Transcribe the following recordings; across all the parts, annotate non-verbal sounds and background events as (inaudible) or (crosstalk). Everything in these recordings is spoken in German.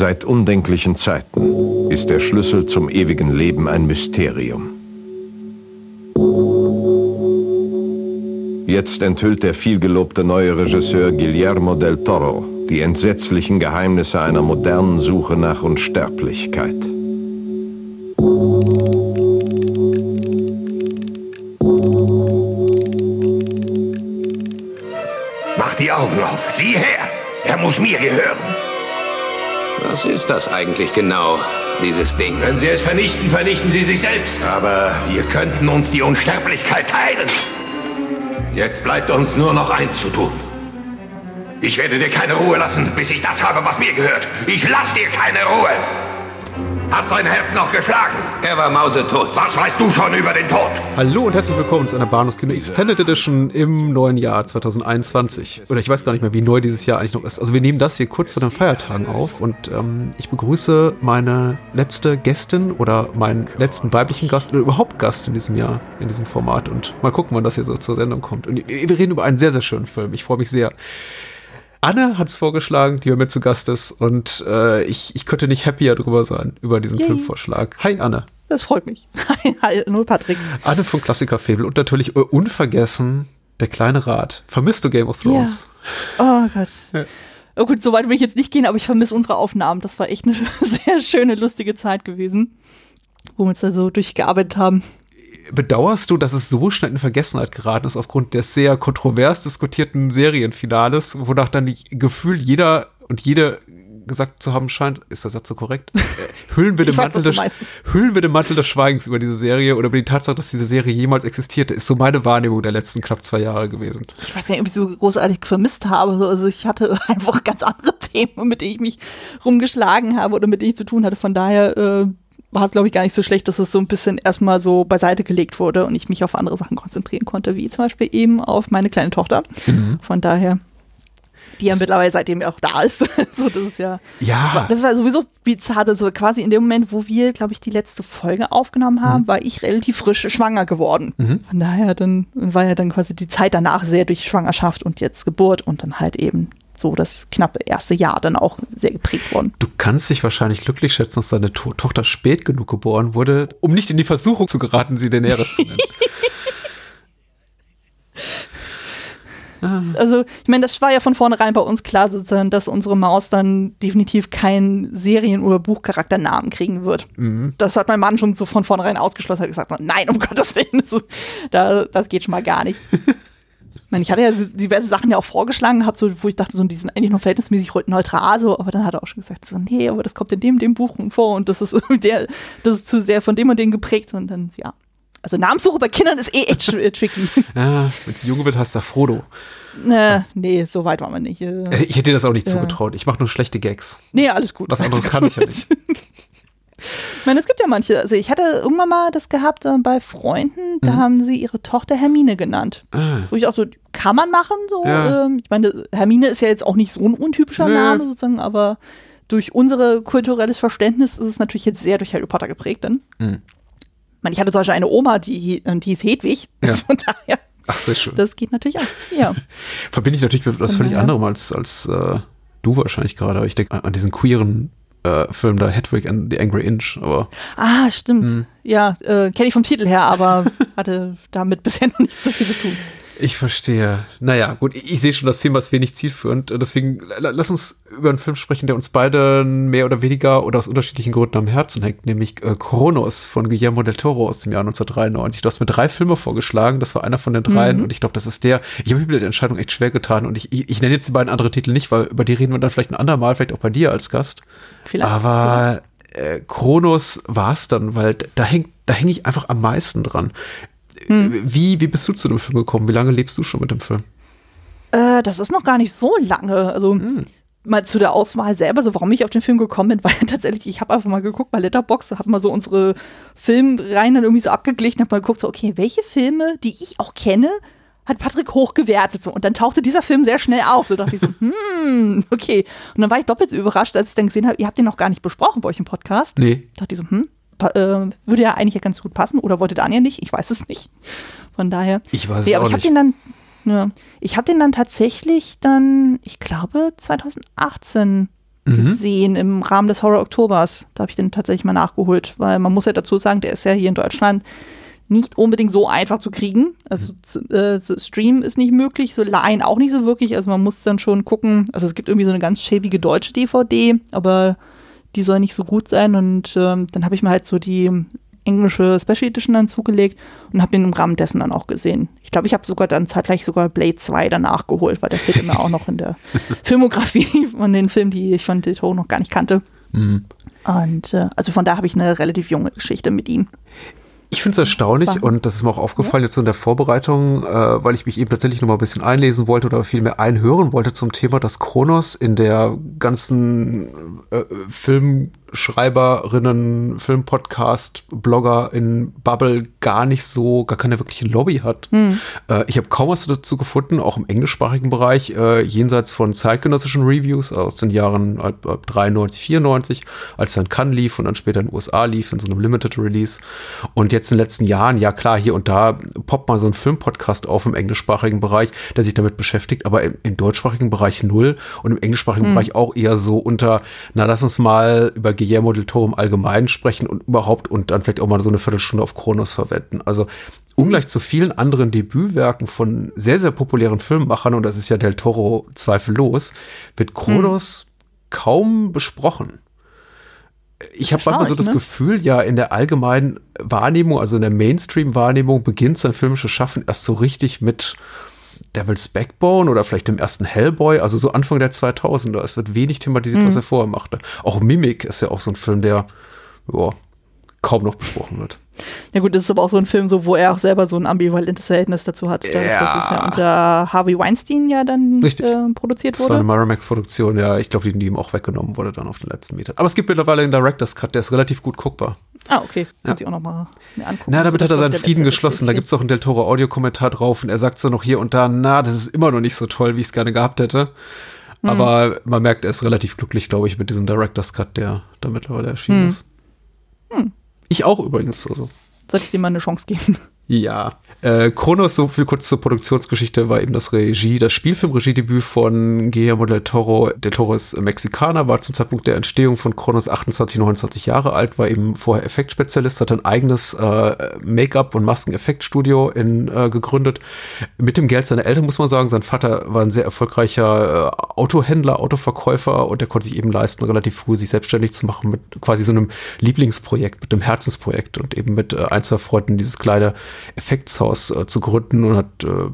Seit undenklichen Zeiten ist der Schlüssel zum ewigen Leben ein Mysterium. Jetzt enthüllt der vielgelobte neue Regisseur Guillermo del Toro die entsetzlichen Geheimnisse einer modernen Suche nach Unsterblichkeit. Mach die Augen auf. Sieh her. Er muss mir gehören. Was ist das eigentlich genau, dieses Ding? Wenn Sie es vernichten, vernichten Sie sich selbst. Aber wir könnten uns die Unsterblichkeit teilen. Jetzt bleibt uns nur noch eins zu tun. Ich werde dir keine Ruhe lassen, bis ich das habe, was mir gehört. Ich lass dir keine Ruhe. Hat sein Herz noch geschlagen? Er war mausetot. Was weißt du schon über den Tod? Hallo und herzlich willkommen zu einer Bahnhofskino Extended Edition im neuen Jahr 2021. Oder ich weiß gar nicht mehr, wie neu dieses Jahr eigentlich noch ist. Also wir nehmen das hier kurz vor den Feiertagen auf und ähm, ich begrüße meine letzte Gästin oder meinen letzten weiblichen Gast oder überhaupt Gast in diesem Jahr, in diesem Format. Und mal gucken, wann das hier so zur Sendung kommt. Und wir reden über einen sehr, sehr schönen Film. Ich freue mich sehr. Anne hat es vorgeschlagen, die bei mir zu Gast ist. Und äh, ich, ich könnte nicht happier drüber sein, über diesen Yay. Filmvorschlag. Hi, Anne. Das freut mich. (laughs) Nur Patrick. Anne von Klassikerfabel und natürlich uh, unvergessen der kleine Rat. Vermisst du Game of Thrones? Ja. Oh Gott. Ja. Oh gut, so weit will ich jetzt nicht gehen, aber ich vermisse unsere Aufnahmen. Das war echt eine (laughs) sehr schöne, lustige Zeit gewesen, wo wir uns da so durchgearbeitet haben bedauerst du, dass es so schnell in Vergessenheit geraten ist aufgrund des sehr kontrovers diskutierten Serienfinales, wonach dann die Gefühl jeder und jede gesagt zu haben scheint, ist der Satz so korrekt? Äh, hüllen wir, den Mantel des, hüllen wir den Mantel des Schweigens über diese Serie oder über die Tatsache, dass diese Serie jemals existierte, ist so meine Wahrnehmung der letzten knapp zwei Jahre gewesen. Ich weiß nicht, ob ich so großartig vermisst habe. Also ich hatte (laughs) einfach ganz andere Themen, mit denen ich mich rumgeschlagen habe oder mit denen ich zu tun hatte. Von daher äh, war es, glaube ich, gar nicht so schlecht, dass es so ein bisschen erstmal so beiseite gelegt wurde und ich mich auf andere Sachen konzentrieren konnte, wie zum Beispiel eben auf meine kleine Tochter. Mhm. Von daher die ja mittlerweile seitdem auch da ist. (laughs) so, das ist ja. Ja. Das war sowieso bizarr. Also quasi in dem Moment, wo wir, glaube ich, die letzte Folge aufgenommen haben, mhm. war ich relativ frisch schwanger geworden. Mhm. Von daher dann war ja dann quasi die Zeit danach sehr durch Schwangerschaft und jetzt Geburt und dann halt eben so das knappe erste Jahr dann auch sehr geprägt worden. Du kannst dich wahrscheinlich glücklich schätzen, dass deine to Tochter spät genug geboren wurde, um nicht in die Versuchung zu geraten, sie Daenerys zu nennen. (laughs) Also, ich meine, das war ja von vornherein bei uns klar, sozusagen, dass unsere Maus dann definitiv keinen Serien- oder Buchcharakternamen kriegen wird. Mhm. Das hat mein Mann schon so von vornherein ausgeschlossen, hat gesagt, nein, um (laughs) Gottes Willen, das, das geht schon mal gar nicht. (laughs) Ich meine, ich hatte ja diverse Sachen ja auch vorgeschlagen gehabt, so, wo ich dachte, so, die sind eigentlich noch verhältnismäßig neutral, so, aber dann hat er auch schon gesagt, so, nee, aber das kommt in dem, dem Buch vor und das ist (laughs) der, das ist zu sehr von dem und dem geprägt und dann, ja. Also Namenssuche bei Kindern ist eh echt (laughs) tricky. Ja, wenn es jung wird, hast du Frodo. Äh, nee, so weit waren wir nicht. Äh, ich hätte dir das auch nicht ja. zugetraut. Ich mache nur schlechte Gags. Nee, alles gut. Was anderes kann ich ja nicht. (laughs) Ich meine, es gibt ja manche, also ich hatte irgendwann mal das gehabt äh, bei Freunden, da mhm. haben sie ihre Tochter Hermine genannt. Ah. Wo ich auch so, kann man machen, so. Ja. Ähm, ich meine, Hermine ist ja jetzt auch nicht so ein untypischer Nö. Name sozusagen, aber durch unser kulturelles Verständnis ist es natürlich jetzt sehr durch Harry Potter geprägt dann. Mhm. Ich meine, ich hatte zum Beispiel eine Oma, die, die hieß Hedwig. Ja. Von daher. Ach, sehr schön. Das geht natürlich auch. Ja. (laughs) Verbinde ich natürlich mit etwas völlig anderem als, als äh, du wahrscheinlich gerade. Aber ich denke an diesen queeren äh, Film da, Hedwig and the Angry Inch. Aber, ah, stimmt. Mh. Ja, äh, kenne ich vom Titel her, aber (laughs) hatte damit bisher noch nicht so viel zu tun. Ich verstehe. Naja, gut, ich, ich sehe schon, das Thema ist wenig zielführend. Deswegen lass uns über einen Film sprechen, der uns beide mehr oder weniger oder aus unterschiedlichen Gründen am Herzen hängt, nämlich äh, Kronos von Guillermo del Toro aus dem Jahr 1993. Du hast mir drei Filme vorgeschlagen, das war einer von den dreien mhm. und ich glaube, das ist der, ich habe mir mit der Entscheidung echt schwer getan und ich, ich, ich nenne jetzt die beiden anderen Titel nicht, weil über die reden wir dann vielleicht ein andermal, vielleicht auch bei dir als Gast. Vielleicht. Aber äh, Kronos war es dann, weil da hängt, da hänge ich einfach am meisten dran. Hm. Wie, wie bist du zu dem Film gekommen? Wie lange lebst du schon mit dem Film? Äh, das ist noch gar nicht so lange. Also hm. mal zu der Auswahl selber, so warum ich auf den Film gekommen bin, (laughs) ja tatsächlich, ich habe einfach mal geguckt bei Letterboxd, habe mal so unsere Filmreihen dann irgendwie so abgeglichen, habe mal geguckt, so okay, welche Filme, die ich auch kenne, hat Patrick hochgewertet so und dann tauchte dieser Film sehr schnell auf, so dachte ich so, (laughs) hm, okay. Und dann war ich doppelt so überrascht, als ich dann gesehen habe, ihr habt den noch gar nicht besprochen bei euch im Podcast. Nee. Dachte ich so, hm, äh, würde ja eigentlich ganz gut passen oder wollte Daniel nicht? Ich weiß es nicht. Von daher. Ich weiß nee, es aber ich habe den dann, ja, ich habe den dann tatsächlich dann, ich glaube 2018 mhm. gesehen im Rahmen des Horror Oktobers. Da habe ich den tatsächlich mal nachgeholt, weil man muss ja dazu sagen, der ist ja hier in Deutschland nicht unbedingt so einfach zu kriegen. Also zu, äh, zu streamen ist nicht möglich, so leihen auch nicht so wirklich. Also man muss dann schon gucken. Also es gibt irgendwie so eine ganz schäbige deutsche DVD, aber die soll nicht so gut sein. Und ähm, dann habe ich mir halt so die englische Special Edition dann zugelegt und habe den im Rahmen dessen dann auch gesehen. Ich glaube, ich habe sogar dann zeitgleich sogar Blade 2 danach geholt, weil der fehlt mir auch noch in der (laughs) Filmografie von den Filmen, die ich von Del Toro noch gar nicht kannte. Mhm. Und äh, also von da habe ich eine relativ junge Geschichte mit ihm. Ich finde es erstaunlich und das ist mir auch aufgefallen ja. jetzt so in der Vorbereitung, äh, weil ich mich eben tatsächlich noch mal ein bisschen einlesen wollte oder vielmehr einhören wollte zum Thema, dass Kronos in der ganzen äh, Film Schreiberinnen, Filmpodcast, Blogger in Bubble gar nicht so, gar keine wirkliche Lobby hat. Hm. Äh, ich habe kaum was dazu gefunden, auch im englischsprachigen Bereich, äh, jenseits von zeitgenössischen Reviews aus den Jahren ab, ab 93, 94, als dann Cannes lief und dann später in den USA lief, in so einem Limited Release. Und jetzt in den letzten Jahren, ja klar, hier und da poppt mal so ein Filmpodcast auf im englischsprachigen Bereich, der sich damit beschäftigt, aber im, im deutschsprachigen Bereich null und im englischsprachigen hm. Bereich auch eher so unter, na lass uns mal über Guillermo del Toro im Allgemeinen sprechen und überhaupt und dann vielleicht auch mal so eine Viertelstunde auf Kronos verwenden. Also ungleich zu vielen anderen Debütwerken von sehr, sehr populären Filmemachern, und das ist ja del Toro zweifellos, wird Kronos hm. kaum besprochen. Ich habe manchmal so das ne? Gefühl, ja, in der allgemeinen Wahrnehmung, also in der Mainstream-Wahrnehmung, beginnt sein filmisches Schaffen erst so richtig mit Devil's Backbone oder vielleicht dem ersten Hellboy, also so Anfang der 2000er. Es wird wenig thematisiert, mhm. was er vorher machte. Auch Mimic ist ja auch so ein Film, der ja, kaum noch besprochen wird. Ja gut, das ist aber auch so ein Film, so, wo er auch selber so ein ambivalentes Verhältnis dazu hat. Ja. Das ist ja unter Harvey Weinstein ja dann äh, produziert wurde. Das war eine Miramax-Produktion, ja. Ich glaube, die, die ihm auch weggenommen wurde dann auf den letzten Metern. Aber es gibt mittlerweile einen Director's Cut, der ist relativ gut guckbar. Ah, okay. Ja. Muss ich auch noch mal mir angucken. Na, damit hat er seinen Frieden geschlossen. Da gibt es auch einen Del Toro Audiokommentar drauf und er sagt so noch hier und da, na, das ist immer noch nicht so toll, wie ich es gerne gehabt hätte. Hm. Aber man merkt, er ist relativ glücklich, glaube ich, mit diesem Director's Cut, der da mittlerweile erschienen hm. ist. Hm. Ich auch übrigens. Also. Sollte ich dir mal eine Chance geben. Ja. Äh, Kronos, so viel kurz zur Produktionsgeschichte, war eben das Regie, das Spielfilmregiedebüt von Guillermo del Toro. Del Toro ist Mexikaner, war zum Zeitpunkt der Entstehung von Kronos 28, 29 Jahre alt, war eben vorher Effektspezialist, hat ein eigenes äh, Make-up- und Maskeneffektstudio in, äh, gegründet. Mit dem Geld seiner Eltern, muss man sagen. Sein Vater war ein sehr erfolgreicher äh, Autohändler, Autoverkäufer und der konnte sich eben leisten, relativ früh sich selbstständig zu machen mit quasi so einem Lieblingsprojekt, mit einem Herzensprojekt und eben mit äh, ein, zwei Freunden dieses kleine Effektshaus äh, zu gründen und hat äh,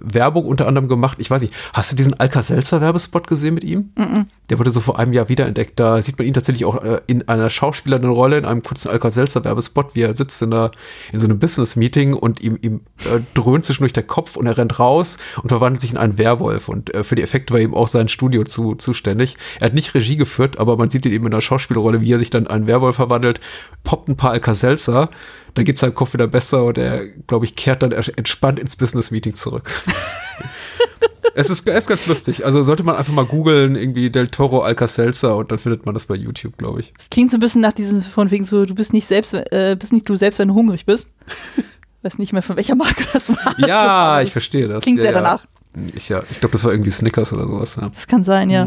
Werbung unter anderem gemacht. Ich weiß nicht, hast du diesen Alka-Seltzer-Werbespot gesehen mit ihm? Mm -mm. Der wurde so vor einem Jahr wiederentdeckt. Da sieht man ihn tatsächlich auch äh, in einer schauspielernden Rolle, in einem kurzen Alka-Seltzer-Werbespot, wie er sitzt in, einer, in so einem Business-Meeting und ihm, ihm äh, dröhnt zwischendurch der Kopf und er rennt raus und verwandelt sich in einen Werwolf. Und äh, für die Effekte war eben auch sein Studio zu, zuständig. Er hat nicht Regie geführt, aber man sieht ihn eben in einer Schauspielrolle, wie er sich dann in einen Werwolf verwandelt, poppt ein paar Alka-Seltzer dann geht seinem Kopf wieder besser und er, glaube ich, kehrt dann entspannt ins Business-Meeting zurück. (laughs) es, ist, es ist ganz lustig. Also sollte man einfach mal googeln, irgendwie Del Toro Alka-Seltzer und dann findet man das bei YouTube, glaube ich. Das klingt so ein bisschen nach diesem, von wegen so, du bist nicht selbst, äh, bist nicht du selbst, wenn du hungrig bist. (laughs) Weiß nicht mehr, von welcher Marke das war. Ja, ich verstehe das. Klingt ja, sehr danach. Ich, ja, ich glaube, das war irgendwie Snickers oder sowas. Ja. Das kann sein, ja.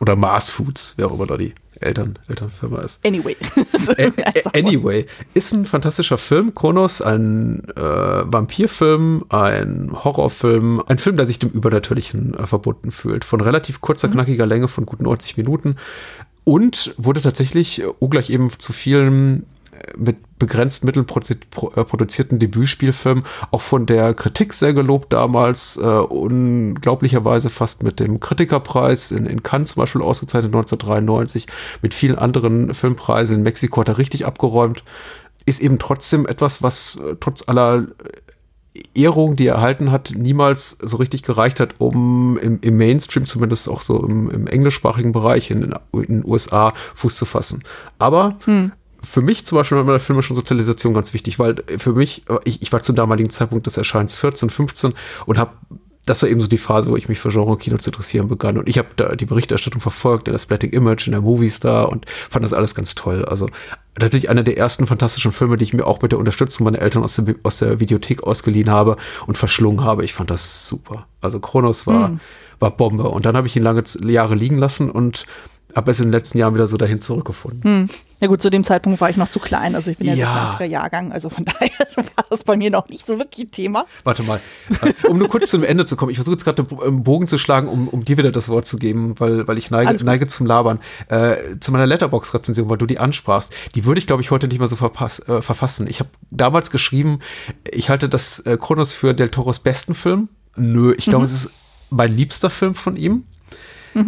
Oder Mars Foods, wer auch immer da die Eltern, Elternfirma ist. Anyway. (laughs) anyway. Ist ein fantastischer Film. Kronos, ein äh, Vampirfilm, ein Horrorfilm, ein Film, der sich dem Übernatürlichen äh, verbunden fühlt. Von relativ kurzer, mhm. knackiger Länge von guten 90 Minuten. Und wurde tatsächlich, uh, gleich eben zu vielen mit begrenzten Mitteln äh, produzierten Debütspielfilm auch von der Kritik sehr gelobt damals, äh, unglaublicherweise fast mit dem Kritikerpreis in, in Cannes zum Beispiel ausgezeichnet 1993, mit vielen anderen Filmpreisen in Mexiko hat er richtig abgeräumt, ist eben trotzdem etwas, was äh, trotz aller Ehrung, die er erhalten hat, niemals so richtig gereicht hat, um im, im Mainstream, zumindest auch so im, im englischsprachigen Bereich in, in, den USA Fuß zu fassen. Aber hm für mich zum Beispiel war der filmischen Sozialisation ganz wichtig, weil für mich, ich, ich war zum damaligen Zeitpunkt des Erscheins 14, 15 und habe das war eben so die Phase, wo ich mich für Genre-Kino zu interessieren begann. Und ich habe da die Berichterstattung verfolgt, der das Splatting Image in der Moviestar und fand das alles ganz toll. Also tatsächlich einer der ersten fantastischen Filme, die ich mir auch mit der Unterstützung meiner Eltern aus der, aus der Videothek ausgeliehen habe und verschlungen habe. Ich fand das super. Also Kronos war, mhm. war Bombe. Und dann habe ich ihn lange Jahre liegen lassen und habe es in den letzten Jahren wieder so dahin zurückgefunden. Hm. Ja gut, zu dem Zeitpunkt war ich noch zu klein. Also ich bin ja, Ja. der 20er Jahrgang, also von (laughs) daher war das bei mir noch nicht so wirklich Thema. Warte mal, äh, um nur kurz zum Ende zu kommen. Ich versuche jetzt gerade einen Bogen zu schlagen, um, um dir wieder das Wort zu geben, weil, weil ich neige, neige zum Labern. Äh, zu meiner Letterbox-Rezension, weil du die ansprachst. Die würde ich, glaube ich, heute nicht mehr so verpass, äh, verfassen. Ich habe damals geschrieben, ich halte das äh, Kronos für Del Toros besten Film. Nö, ich glaube, es ist mein liebster Film von ihm. Äh,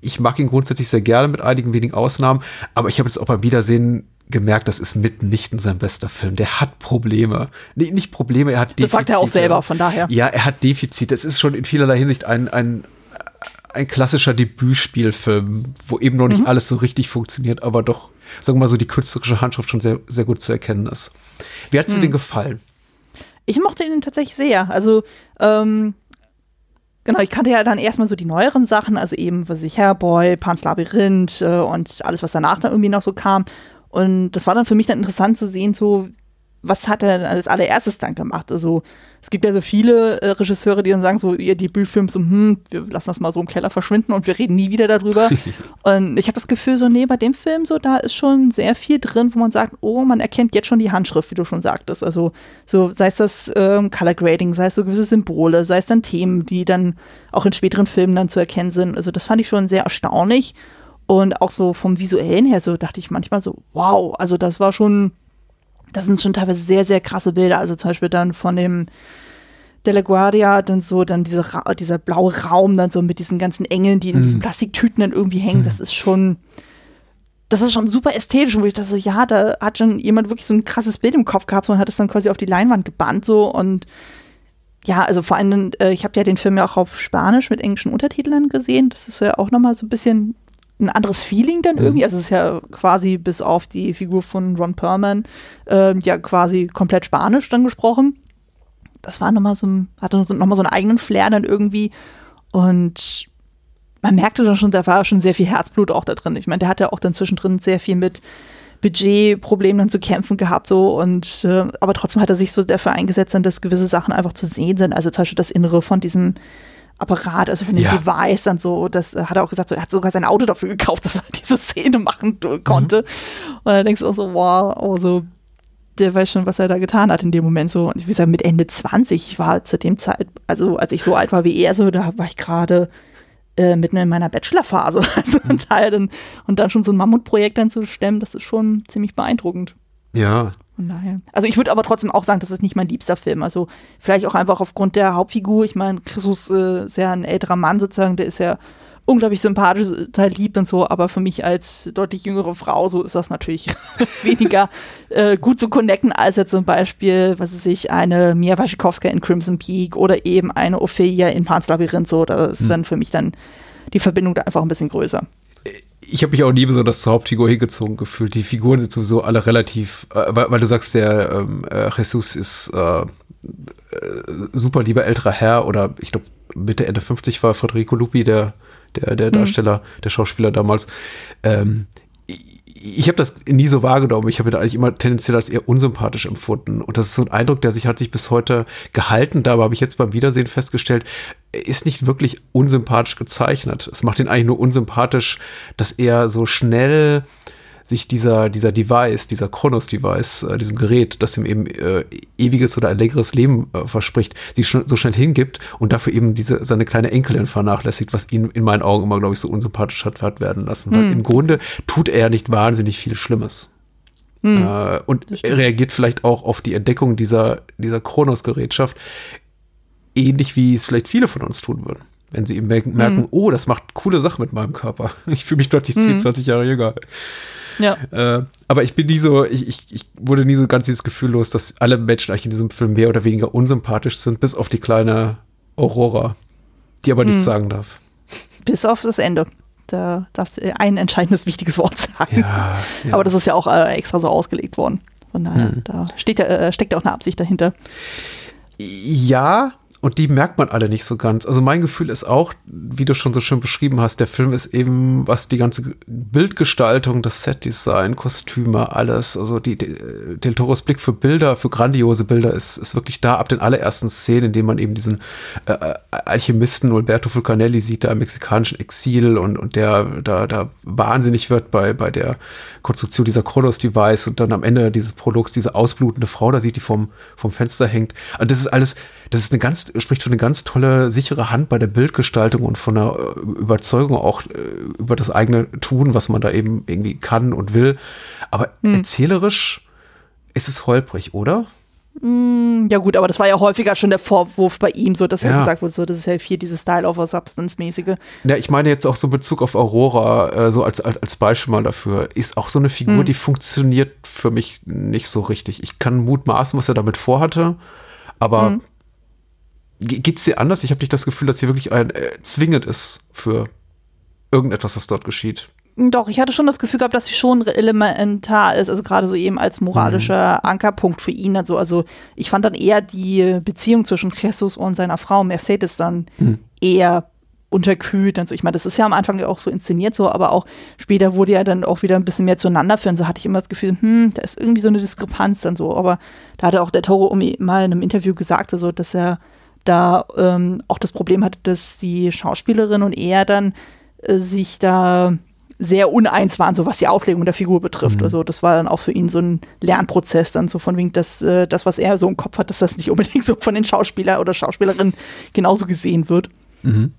Ich mag ihn grundsätzlich sehr gerne mit einigen wenigen Ausnahmen, aber ich habe jetzt auch beim Wiedersehen gemerkt, das ist mitnichten sein bester Film. Der hat Probleme. Nee, nicht Probleme, er hat Defizite. Das sagt er auch selber, von daher. Ja, er hat Defizite. Es ist schon in vielerlei Hinsicht ein, ein, ein klassischer Debütspielfilm, wo eben noch nicht alles so richtig funktioniert, aber doch, sagen wir mal so, die künstlerische Handschrift schon sehr, sehr gut zu erkennen ist. Wie hat es dir denn gefallen? Ich mochte ihn tatsächlich sehr. Also, ähm, genau, ich kannte ja dann erstmal so die neueren Sachen, also eben, was ich, Hairboy, Pans Labyrinth äh, und alles, was danach dann irgendwie noch so kam. Und das war dann für mich dann interessant zu sehen, so, was hat er denn als allererstes dann gemacht? Also, es gibt ja so viele äh, Regisseure, die dann sagen, so, ihr Debütfilm, so, hm, wir lassen das mal so im Keller verschwinden und wir reden nie wieder darüber. (laughs) und ich habe das Gefühl, so, nee, bei dem Film, so, da ist schon sehr viel drin, wo man sagt, oh, man erkennt jetzt schon die Handschrift, wie du schon sagtest. Also, so, sei es das ähm, Color Grading, sei es so gewisse Symbole, sei es dann Themen, die dann auch in späteren Filmen dann zu erkennen sind. Also, das fand ich schon sehr erstaunlich. Und auch so vom Visuellen her, so dachte ich manchmal so, wow, also das war schon, das sind schon teilweise sehr, sehr krasse Bilder. Also zum Beispiel dann von dem De La Guardia, dann so, dann diese, dieser blaue Raum, dann so mit diesen ganzen Engeln, die in diesen Plastiktüten dann irgendwie hängen. Das ist schon, das ist schon super ästhetisch. Und wo ich dachte, so, ja, da hat schon jemand wirklich so ein krasses Bild im Kopf gehabt so, und hat es dann quasi auf die Leinwand gebannt so und ja, also vor allem, äh, ich habe ja den Film ja auch auf Spanisch mit englischen Untertiteln gesehen. Das ist ja auch nochmal so ein bisschen ein anderes Feeling dann irgendwie. Also es ist ja quasi bis auf die Figur von Ron Perlman äh, ja quasi komplett Spanisch dann gesprochen. Das war nochmal so ein, hatte nochmal so einen eigenen Flair dann irgendwie. Und man merkte dann schon, da war schon sehr viel Herzblut auch da drin. Ich meine, der hat ja auch dann zwischendrin sehr viel mit Budgetproblemen dann zu kämpfen gehabt, so und äh, aber trotzdem hat er sich so dafür eingesetzt, dass gewisse Sachen einfach zu sehen sind. Also zum Beispiel das Innere von diesem Apparat, also von dem Ja. Device dann so, das äh, hat er auch gesagt, so, er hat sogar sein Auto dafür gekauft, (laughs) dass er diese Szene machen du- konnte. Und dann denkst du auch so, wow, oh, so, der weiß schon, was er da getan hat in dem Moment so. Und wie gesagt, mit Ende 20, ich war zu dem Zeit, also als ich so alt war wie er, so, da war ich gerade äh, mitten in meiner Bachelorphase. (laughs) Also Mhm. ein Teil dann, und dann schon so ein Mammutprojekt dann zu stemmen, das ist schon ziemlich beeindruckend. Ja. Von daher. Also ich würde aber trotzdem auch sagen, das ist nicht mein liebster Film. Also vielleicht auch einfach aufgrund der Hauptfigur. Ich meine, Christus äh, ist ja ein älterer Mann sozusagen, der ist ja unglaublich sympathisch, total lieb und so, aber für mich als deutlich jüngere Frau, so ist das natürlich (laughs) weniger äh, gut zu connecten, als jetzt zum Beispiel, was weiß ich, eine Mia Wasikowska in Crimson Peak oder eben eine Ophelia in Pan's Labyrinth, so, da ist dann für mich dann die Verbindung da einfach ein bisschen größer. Ich habe mich auch nie besonders zur Hauptfigur hingezogen gefühlt. Die Figuren sind sowieso alle relativ, äh, weil, weil du sagst, der ähm, äh, Jesus ist äh, äh, super lieber älterer Herr oder ich glaube Mitte, Ende 50 war Federico Lupi, der, der, der Darsteller, der Schauspieler damals. Ähm, ich habe das nie so wahrgenommen. Ich habe ihn eigentlich immer tendenziell als eher unsympathisch empfunden. Und das ist so ein Eindruck, der sich hat sich bis heute gehalten. Dabei habe ich jetzt beim Wiedersehen festgestellt, er ist nicht wirklich unsympathisch gezeichnet. Es macht ihn eigentlich nur unsympathisch, dass er so schnell sich dieser, dieser Device, dieser Kronos-Device, äh, diesem Gerät, das ihm eben äh, ewiges oder ein längeres Leben äh, verspricht, sich schon, so schnell hingibt und dafür eben diese, seine kleine Enkelin vernachlässigt, was ihn in meinen Augen immer, glaube ich, so unsympathisch hat, hat werden lassen. Weil im Grunde tut er nicht wahnsinnig viel Schlimmes. Äh, und er reagiert vielleicht auch auf die Entdeckung dieser, dieser Kronos-Gerätschaft ähnlich wie es vielleicht viele von uns tun würden. Wenn sie eben merken, merken oh, das macht coole Sachen mit meinem Körper. (laughs) Ich fühle mich plötzlich 10, 20 Jahre jünger. Ja. Äh, aber ich bin nie so, ich, ich, ich wurde nie so ganz dieses Gefühl los, dass alle Menschen eigentlich in diesem Film mehr oder weniger unsympathisch sind, bis auf die kleine Aurora, die aber nichts sagen darf. Bis auf das Ende. Da darfst du ein entscheidendes, wichtiges Wort sagen. Ja, ja. Aber das ist ja auch äh, extra so ausgelegt worden. Von daher, da steht äh, steckt ja auch eine Absicht dahinter. Ja, und die merkt man alle nicht so ganz. Also mein Gefühl ist auch, wie du schon so schön beschrieben hast, der Film ist eben, was die ganze Bildgestaltung, das Setdesign, Kostüme, alles, also die, die Del Toros Blick für Bilder, für grandiose Bilder ist, ist wirklich da ab den allerersten Szenen, in denen man eben diesen äh, äh Alchemisten Alberto Fulcanelli sieht, da im mexikanischen Exil und, und der da, da wahnsinnig wird bei, bei der Konstruktion dieser Kronos-Device und dann am Ende dieses Produkts diese ausblutende Frau da sieht, die vom, vom Fenster hängt. Und das ist alles, das ist eine ganz, spricht für eine ganz tolle, sichere Hand bei der Bildgestaltung und von der äh, Überzeugung auch äh, über das eigene Tun, was man da eben irgendwie kann und will. Aber hm. erzählerisch ist es holprig, oder? Hm, ja gut, aber das war ja häufiger schon der Vorwurf bei ihm, so dass ja. er gesagt wurde, so das ist ja viel dieses Style over Substance mäßige. Ja, ich meine jetzt auch so in Bezug auf Aurora, äh, so als, als, als Beispiel mal dafür, ist auch so eine Figur, hm. die funktioniert für mich nicht so richtig. Ich kann mutmaßen, was er damit vorhatte, aber hm. Geht es dir anders? Ich habe nicht das Gefühl, dass hier wirklich ein äh, zwingend ist für irgendetwas, was dort geschieht. Doch, ich hatte schon das Gefühl gehabt, dass sie schon elementar ist, also gerade so eben als moralischer mhm. Ankerpunkt für ihn. Also, also ich fand dann eher die Beziehung zwischen Jesus und seiner Frau Mercedes dann mhm. eher unterkühlt. Also ich meine, das ist ja am Anfang ja auch so inszeniert so, aber auch später wurde ja dann auch wieder ein bisschen mehr zueinander führen. So hatte ich immer das Gefühl, hm, da ist irgendwie so eine Diskrepanz dann so. Aber da hatte auch der Toro mal in einem Interview gesagt, also, dass er da ähm, auch das Problem hatte, dass die Schauspielerin und er dann äh, sich da sehr uneins waren, so was die Auslegung der Figur betrifft. Mhm. Also das war dann auch für ihn so ein Lernprozess, dann so von wegen, dass äh, das, was er so im Kopf hat, dass das nicht unbedingt so von den Schauspieler oder Schauspielerinnen genauso gesehen wird. Mhm.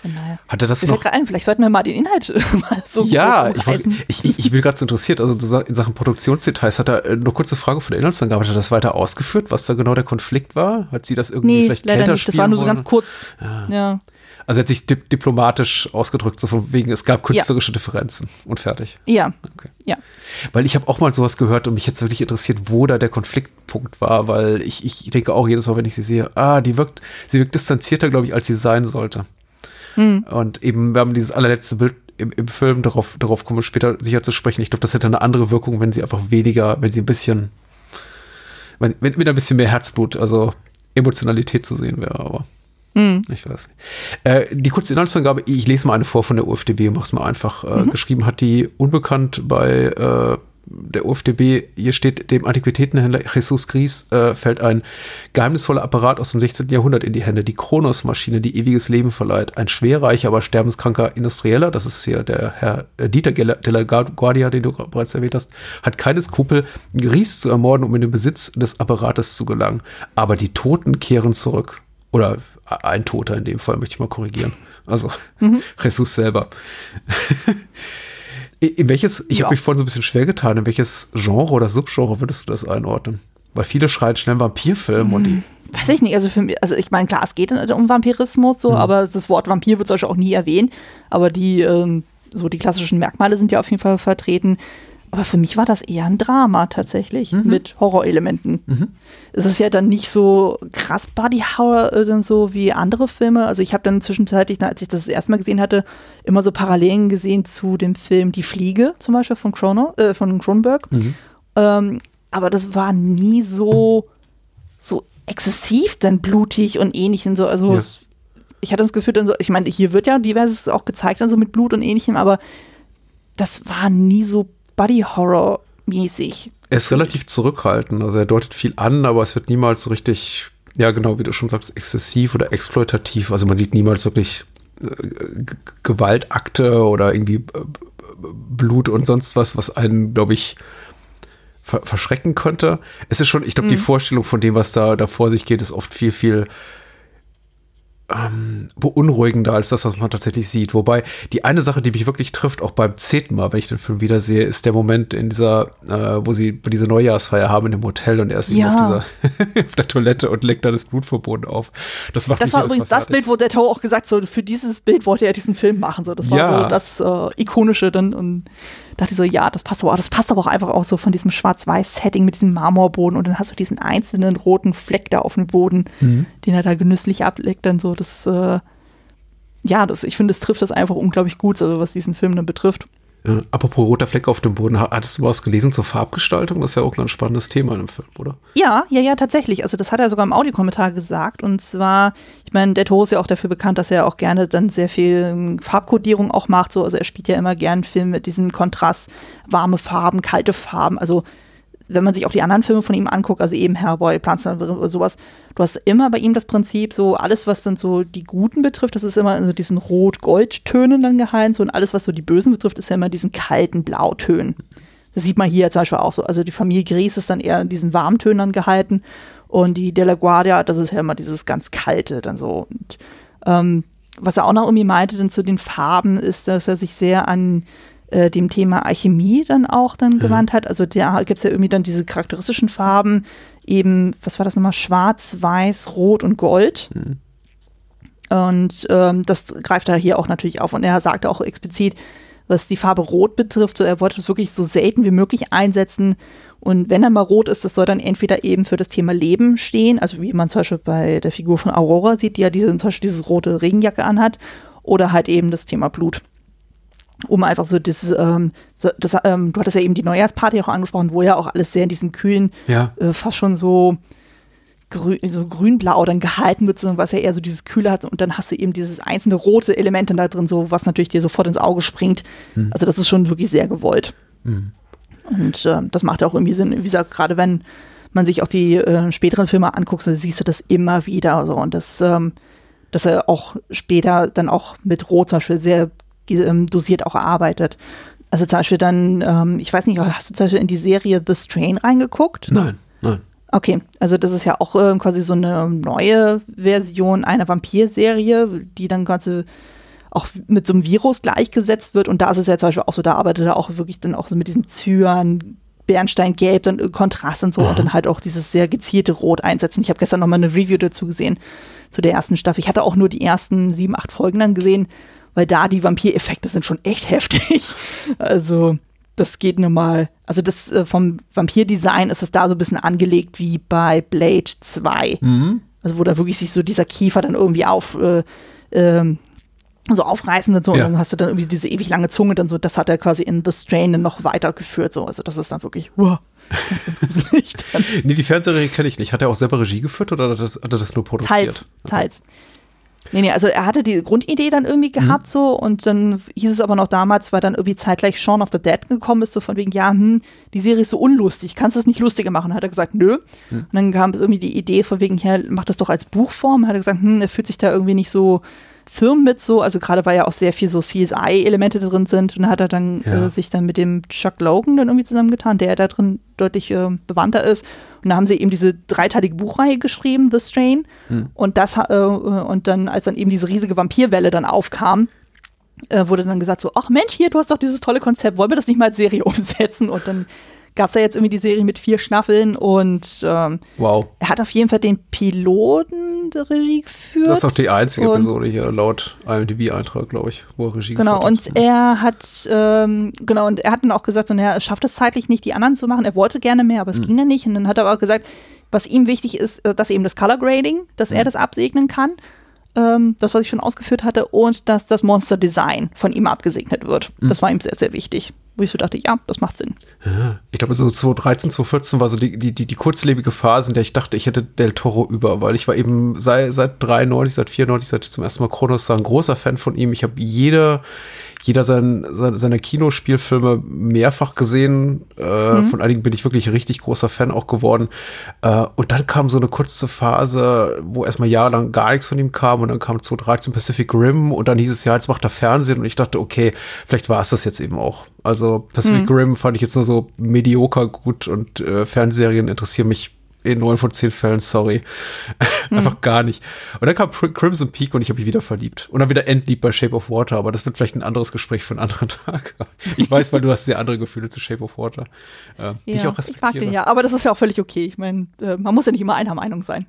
Von daher. Hat er das noch? Ein, vielleicht sollten wir mal den Inhalt (laughs) mal so Ja, ich, wollt, ich, ich, bin gerade so interessiert. Also in Sachen Produktionsdetails hat er äh, eine kurze Frage von der Inhaltsangabe. Hat er das weiter ausgeführt, was da genau der Konflikt war? Hat sie das irgendwie nee, vielleicht leider nicht. Das war nur so ganz kurz. Ja. ja. Also er hat sich dip diplomatisch ausgedrückt, so von wegen, es gab künstlerische ja. Differenzen und fertig. Ja. Okay. Ja. Weil ich habe auch mal sowas gehört und mich jetzt wirklich interessiert, wo da der Konfliktpunkt war, weil ich, ich denke auch jedes Mal, wenn ich sie sehe, ah, die wirkt, sie wirkt distanzierter, glaube ich, als sie sein sollte. Hm. Und eben, wir haben dieses allerletzte Bild im, im Film, darauf, darauf kommen wir später sicher zu sprechen. Ich glaube, das hätte eine andere Wirkung, wenn sie einfach weniger, wenn sie ein bisschen, wenn, wenn mit ein bisschen mehr Herzblut, also Emotionalität zu sehen wäre, aber. Hm. Ich weiß nicht. Äh, die kurze Inhaltsangabe, ich lese mal eine vor von der UFDB mach's mal einfach. Äh, mhm. Geschrieben hat die unbekannt bei äh, der UFDB, hier steht, dem Antiquitätenhändler Jesus Gries äh, fällt ein geheimnisvoller Apparat aus dem 16. Jahrhundert in die Hände. Die Kronos-Maschine, die ewiges Leben verleiht. Ein schwerreicher, aber sterbenskranker Industrieller, das ist hier der Herr äh, Dieter de la Guardia, den du bereits erwähnt hast, hat keine Skrupel, Gries zu ermorden, um in den Besitz des Apparates zu gelangen. Aber die Toten kehren zurück. Oder ein Toter in dem Fall, möchte ich mal korrigieren. Also mhm. (laughs) Jesus selber. (laughs) In welches, ich ja. habe mich vorhin so ein bisschen schwer getan, in welches Genre oder Subgenre würdest du das einordnen? Weil viele schreien schnell Vampirfilm mhm. und die. Mhm. Weiß ich nicht, also für mich, also ich meine, klar, es geht um Vampirismus so, mhm. aber das Wort Vampir wird zum Beispiel auch nie erwähnt. Aber die, ähm, so die klassischen Merkmale sind ja auf jeden Fall vertreten. Aber für mich war das eher ein Drama tatsächlich mhm. mit Horrorelementen. Mhm. Es ist ja dann nicht so krass Body Horror äh, so wie andere Filme. Also ich habe dann zwischenzeitlich, als ich das, das erste Mal gesehen hatte, immer so Parallelen gesehen zu dem Film Die Fliege zum Beispiel von, Chrono, äh, von Cronenberg. Mhm. Ähm, aber das war nie so, so exzessiv dann blutig und ähnlich. Und so. Also ja. es, ich hatte das Gefühl, dann so, ich meine, hier wird ja diverses auch gezeigt, dann so mit Blut und ähnlichem, aber das war nie so Body Horror mäßig. Er ist relativ zurückhaltend, also er deutet viel an, aber es wird niemals so richtig, ja genau, wie du schon sagst, exzessiv oder exploitativ. Also man sieht niemals wirklich äh, Gewaltakte oder irgendwie äh, Blut und sonst was, was einen, glaube ich, verschrecken könnte. Es ist schon, ich glaube, mhm. die Vorstellung von dem, was da, da vor sich geht, ist oft viel, viel ähm, beunruhigender als das, was man tatsächlich sieht. Wobei die eine Sache, die mich wirklich trifft, auch beim zehnten Mal, wenn ich den Film wiedersehe, ist der Moment in dieser, äh, wo sie diese Neujahrsfeier haben in dem Hotel und er ist ja. auf, dieser, (laughs) auf der Toilette und leckt da das Blutverbot auf. Das macht Das war übrigens das Bild, wo der Tau auch gesagt so für dieses Bild wollte er diesen Film machen. So, das war ja. so das äh, ikonische dann und dachte ich so, ja, das passt aber auch, das passt aber auch einfach auch so von diesem Schwarz-Weiß-Setting mit diesem Marmorboden und dann hast du diesen einzelnen roten Fleck da auf dem Boden, mhm. den er da genüsslich ableckt, dann so, das, äh, ja, das, ich finde, es trifft das einfach unglaublich gut, also was diesen Film dann betrifft. Äh, apropos roter Fleck auf dem Boden, hattest du was gelesen zur Farbgestaltung? Das ist ja auch ein spannendes Thema in dem Film, oder? Ja, ja, ja, tatsächlich. Also das hat er sogar im Audiokommentar gesagt. Und zwar, ich meine, der Toro ist ja auch dafür bekannt, dass er auch gerne dann sehr viel ähm, Farbkodierung auch macht. So. Also er spielt ja immer gern Filme mit diesem Kontrast, warme Farben, kalte Farben. Also wenn man sich auch die anderen Filme von ihm anguckt, also eben Hellboy, Pflanzen oder sowas, du hast immer bei ihm das Prinzip, so alles, was dann so die Guten betrifft, das ist immer in so diesen Rot-Gold-Tönen dann gehalten, so und alles, was so die Bösen betrifft, ist ja immer diesen kalten Blautönen. Das sieht man hier zum Beispiel auch so. Also die Familie Gries ist dann eher in diesen Warmtönen dann gehalten und die Della Guardia, das ist ja immer dieses ganz kalte dann so. Und ähm, was er auch noch irgendwie meinte dann zu den Farben, ist, dass er sich sehr an äh, dem Thema Alchemie dann auch dann mhm. gewandt hat. Also da gibt es ja irgendwie dann diese charakteristischen Farben, eben, was war das nochmal, schwarz, weiß, rot und gold. Mhm. Und ähm, das greift er hier auch natürlich auf. Und er sagte auch explizit, was die Farbe Rot betrifft, so, er wollte das wirklich so selten wie möglich einsetzen. Und wenn er mal rot ist, das soll dann entweder eben für das Thema Leben stehen, also wie man zum Beispiel bei der Figur von Aurora sieht, die ja diese, zum Beispiel diese rote Regenjacke anhat, oder halt eben das Thema Blut um einfach so das, ähm, das ähm, du hattest ja eben die Neujahrsparty auch angesprochen, wo ja auch alles sehr in diesen kühlen, ja. äh, fast schon so grün, so grünblau dann gehalten wird, was ja eher so dieses Kühle hat und dann hast du eben dieses einzelne rote Element dann da drin, so was natürlich dir sofort ins Auge springt. Hm. Also das ist schon wirklich sehr gewollt. Hm. Und äh, das macht auch irgendwie Sinn, wie gesagt, gerade wenn man sich auch die äh, späteren Filme anguckt, so siehst du das immer wieder so und das ähm, dass er auch später dann auch mit Rot zum Beispiel sehr dosiert auch erarbeitet. Also zum Beispiel dann, ähm, ich weiß nicht, hast du zum Beispiel in die Serie The Strain reingeguckt? Nein, nein. Okay, also das ist ja auch äh, quasi so eine neue Version einer Vampirserie, die dann quasi auch mit so einem Virus gleichgesetzt wird. Und da ist es ja zum Beispiel auch so, da arbeitet er auch wirklich dann auch so mit diesem Zyan, Bernsteingelb, dann äh, Kontrast und so Aha. und dann halt auch dieses sehr gezielte Rot einsetzen. Ich habe gestern noch mal eine Review dazu gesehen, zu der ersten Staffel. Ich hatte auch nur die ersten sieben, acht Folgen dann gesehen weil da die Vampireffekte sind schon echt heftig. (laughs) Also das geht nun mal, also das äh, vom Vampirdesign ist es da so ein bisschen angelegt wie bei Blade 2. Mhm. Also wo da wirklich sich so dieser Kiefer dann irgendwie auf äh, ähm, so aufreißen und so ja. und dann hast du dann irgendwie diese ewig lange Zunge dann so, das hat er quasi in The Strain dann noch weitergeführt so, also das ist dann wirklich wow, ganz, ganz gruselig. (laughs) nee, die Fernsehserie kenne ich nicht. Hat er auch selber Regie geführt oder hat er das, hat er das nur produziert? Teils, teils. Okay. Nee, nee, also er hatte die Grundidee dann irgendwie gehabt mhm. so und dann hieß es aber noch damals, weil dann irgendwie zeitgleich Shaun of the Dead gekommen ist, so von wegen, ja, hm, die Serie ist so unlustig, kannst du das nicht lustiger machen? Hat er gesagt, nö. Mhm. Und dann kam es irgendwie die Idee von wegen, ja, mach das doch als Buchform. Hat er gesagt, hm, er fühlt sich da irgendwie nicht so firm mit so, also gerade weil ja auch sehr viel so CSI-Elemente drin sind und hat er dann ja. äh, sich dann mit dem Chuck Logan dann irgendwie zusammengetan, der da drin deutlich äh, bewandter ist. Und da haben sie eben diese dreiteilige Buchreihe geschrieben, The Strain. Hm. Und das äh, und dann, als dann eben diese riesige Vampirwelle dann aufkam, äh, wurde dann gesagt so, ach Mensch, hier, du hast doch dieses tolle Konzept, wollen wir das nicht mal als Serie (laughs) umsetzen? Und dann gab es da jetzt irgendwie die Serie mit vier Staffeln und ähm, wow. er hat auf jeden Fall den Piloten der Regie geführt. Das ist auch die einzige Episode hier laut IMDb-Eintrag, glaube ich, wo er Regie genau, geführt hat. Genau, und er hat, ähm, genau, und er hat dann auch gesagt, so, naja, er schafft es zeitlich nicht, die anderen zu machen. Er wollte gerne mehr, aber es mhm. ging dann nicht. Und dann hat er aber auch gesagt, was ihm wichtig ist, äh, dass eben das Color Grading, dass mhm. er das absegnen kann ähm, das, was ich schon ausgeführt hatte, und dass das Monster Design von ihm abgesegnet wird. Mhm. Das war ihm sehr, sehr wichtig wo ich so dachte, ja, das macht Sinn. Ich glaube, so 2013, 2014 war so die, die, die, die kurzlebige Phase, in der ich dachte, ich hätte Del Toro über, weil ich war eben seit, seit 93, seit 94, seit ich zum ersten Mal Kronos ein großer Fan von ihm. Ich habe jede, jeder sein, sein, seiner Kinospielfilme mehrfach gesehen. Äh, mhm. Von einigen bin ich wirklich richtig großer Fan auch geworden. Äh, und dann kam so eine kurze Phase, wo erstmal jahrelang gar nichts von ihm kam und dann kam 2013 Pacific Rim und dann hieß es ja, jetzt macht er Fernsehen und ich dachte, okay, vielleicht war es das jetzt eben auch. Also Pacific mhm. Rim fand ich jetzt nur so medioker gut und äh, Fernsehserien interessieren mich in neun von zehn Fällen, sorry. (laughs) Einfach hm. gar nicht. Und dann kam Crimson Peak und ich habe mich wieder verliebt. Und dann wieder entliebt bei Shape of Water, aber das wird vielleicht ein anderes Gespräch für einen anderen (laughs) Tag. Ich weiß, weil du hast sehr andere Gefühle zu Shape of Water. Äh, ja, die ich auch respektiere. Ich mag den ja, aber das ist ja auch völlig okay. Ich meine, äh, man muss ja nicht immer einer Meinung sein.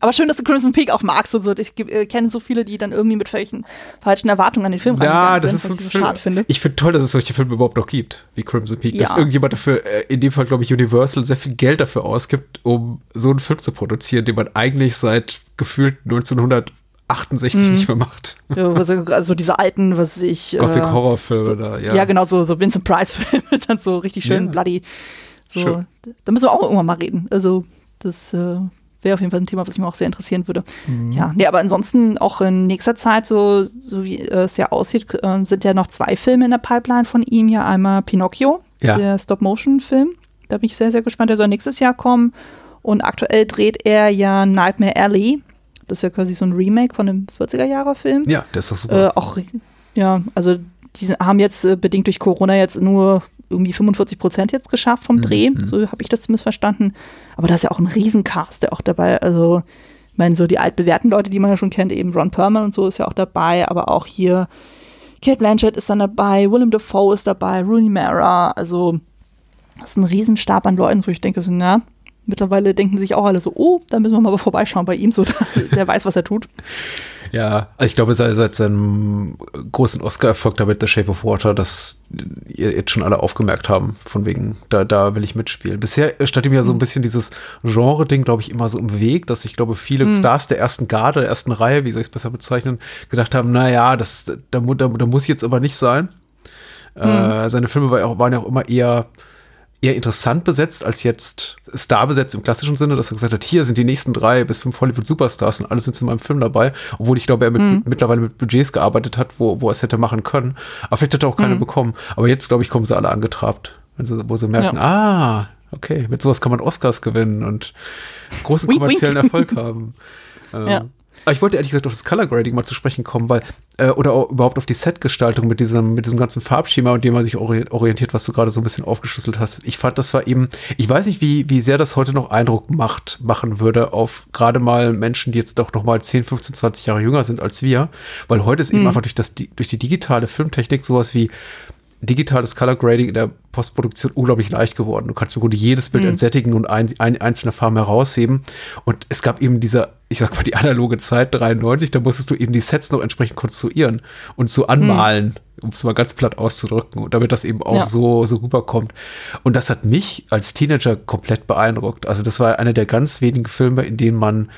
Aber schön, dass du Crimson Peak auch magst und so. Ich äh, kenne so viele, die dann irgendwie mit welchen falschen Erwartungen an den Film ja, das sind, ist ich so schade finde. Ich finde toll, dass es solche Filme überhaupt noch gibt, wie Crimson Peak. Ja. Dass irgendjemand dafür, äh, in dem Fall glaube ich Universal, sehr viel Geld dafür ausgibt, um so einen Film zu produzieren, den man eigentlich seit gefühlt 1900 68 mhm. nicht mehr macht. also diese alten, was ich. Gothic äh, Horrorfilme so, da, ja. Ja, genau, so, so Vincent Price-Filme, (laughs) dann so richtig schön ja. bloody. So, schön. Da müssen wir auch irgendwann mal reden. Also, das äh, wäre auf jeden Fall ein Thema, was mich auch sehr interessieren würde. Mhm. Ja, nee, aber ansonsten auch in nächster Zeit, so, so wie es ja aussieht, äh, sind ja noch zwei Filme in der Pipeline von ihm. Hier einmal Pinocchio, ja. der Stop-Motion-Film. Da bin ich sehr, sehr gespannt. Der soll nächstes Jahr kommen. Und aktuell dreht er ja Nightmare Alley. Das ist ja quasi so ein Remake von einem 40er-Jahre-Film. Ja, das ist doch super. Äh, auch, ja, also die haben jetzt äh, bedingt durch Corona jetzt nur irgendwie 45 Prozent jetzt geschafft vom mhm, Dreh. Mhm. So habe ich das zumindest verstanden. Aber da ist ja auch ein Riesencast, der auch dabei, also ich meine, so die altbewährten Leute, die man ja schon kennt, eben Ron Perlman und so ist ja auch dabei, aber auch hier Kate Blanchett ist dann dabei, Willem Dafoe ist dabei, Rooney Mara, also das ist ein Riesenstab an Leuten, wo ich denke, so, na, mittlerweile denken sich auch alle so, oh, da müssen wir mal vorbeischauen bei ihm, so, (laughs) der weiß, was er tut. Ja, also ich glaube, seit, seit seinem großen Oscar-Erfolg da mit The Shape of Water, dass jetzt schon alle aufgemerkt haben, von wegen, da, da will ich mitspielen. Bisher stand ihm ja so ein mhm. bisschen dieses Genre-Ding, glaube ich, immer so im Weg, dass ich glaube, viele mhm. Stars der ersten Garde, der ersten Reihe, wie soll ich es besser bezeichnen, gedacht haben, naja, das, da, da, da muss jetzt aber nicht sein. Mhm. Äh, seine Filme waren ja auch immer eher eher interessant besetzt als jetzt Star besetzt im klassischen Sinne, dass er gesagt hat, hier sind die nächsten drei bis fünf Hollywood-Superstars und alle sind in meinem Film dabei, obwohl ich glaube, er mit, mhm. mittlerweile mit Budgets gearbeitet hat, wo, wo er es hätte machen können. Aber vielleicht hätte er auch keine mhm. bekommen. Aber jetzt, glaube ich, kommen sie alle angetrabt, wenn sie, wo sie merken, ja. ah, okay, mit sowas kann man Oscars gewinnen und großen kommerziellen Erfolg haben. (laughs) Ähm, ja. Aber ich wollte ehrlich gesagt auf das Color Grading mal zu sprechen kommen, weil, äh, oder auch überhaupt auf die Setgestaltung mit diesem, mit diesem ganzen Farbschema und dem man sich orientiert, was du gerade so ein bisschen aufgeschlüsselt hast. Ich fand, das war eben, ich weiß nicht, wie, wie sehr das heute noch Eindruck macht, machen würde auf gerade mal Menschen, die jetzt doch noch mal 10, 15, 20 Jahre jünger sind als wir, weil heute ist mhm. eben einfach durch das, durch die digitale Filmtechnik sowas wie digitales Color Grading in der Postproduktion unglaublich leicht geworden. Du kannst im Grunde jedes Bild mhm. entsättigen und ein, ein, einzelne Farben herausheben. Und es gab eben diese, ich sag mal, die analoge Zeit 93, da musstest du eben die Sets noch entsprechend konstruieren und so anmalen, mhm. um es mal ganz platt auszudrücken, damit das eben auch ja. so, so rüberkommt. Und das hat mich als Teenager komplett beeindruckt. Also das war einer der ganz wenigen Filme, in denen man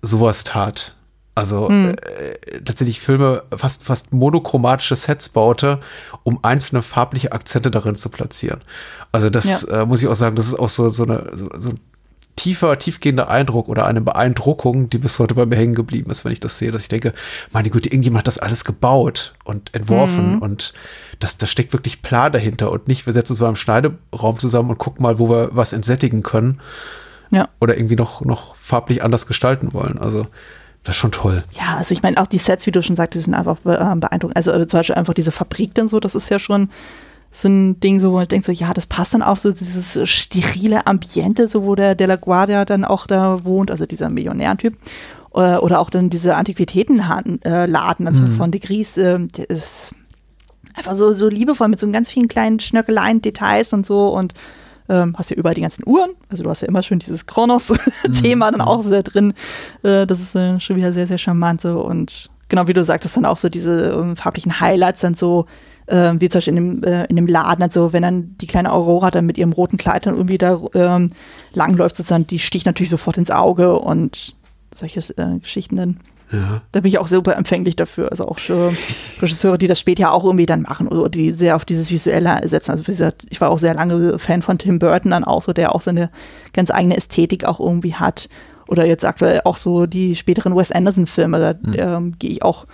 sowas tat. Also hm. äh, tatsächlich Filme fast fast monochromatische Sets baute, um einzelne farbliche Akzente darin zu platzieren. Also das ja. äh, muss ich auch sagen, das ist auch so so, eine, so, so ein tiefer, tiefgehender Eindruck oder eine Beeindruckung, die bis heute bei mir hängen geblieben ist, wenn ich das sehe, dass ich denke, meine Güte, irgendjemand hat das alles gebaut und entworfen mhm. und das, das steckt wirklich Plan dahinter und nicht, wir setzen uns mal im Schneideraum zusammen und gucken mal, wo wir was entsättigen können. Ja. Oder irgendwie noch, noch farblich anders gestalten wollen. Also das ist schon toll. Ja, also ich meine, auch die Sets, wie du schon sagst, die sind einfach äh, beeindruckend. Also äh, zum Beispiel einfach diese Fabrik dann so, das ist ja schon so ein Ding, so, wo man denkt so, ja, das passt dann auch so, dieses sterile Ambiente, so wo der De La Guardia dann auch da wohnt, also dieser Millionärtyp. Äh, oder auch dann diese Antiquitätenladen, also mhm. von De Gries, äh, der ist einfach so, so liebevoll mit so ganz vielen kleinen Schnörkeleien, Details und so und ähm, hast ja überall die ganzen Uhren. Also du hast ja immer schön dieses Kronos-Thema mhm. dann auch sehr drin. Äh, das ist äh, schon wieder sehr, sehr charmant so. Und genau wie du sagtest, dann auch so diese ähm, farblichen Highlights dann so, äh, wie zum Beispiel in dem, äh, in dem Laden, also wenn dann die kleine Aurora dann mit ihrem roten Kleid dann irgendwie da ähm, langläuft, sozusagen, die sticht natürlich sofort ins Auge und solche äh, Geschichten dann. Ja. Da bin ich auch super empfänglich dafür. Also auch schon Regisseure, die das später auch irgendwie dann machen oder die sehr auf dieses Visuelle setzen. Also wie gesagt, ich war auch sehr lange Fan von Tim Burton dann auch so, der auch seine ganz eigene Ästhetik auch irgendwie hat. Oder jetzt aktuell auch so die späteren Wes Anderson-Filme, da mhm. ähm, gehe ich auch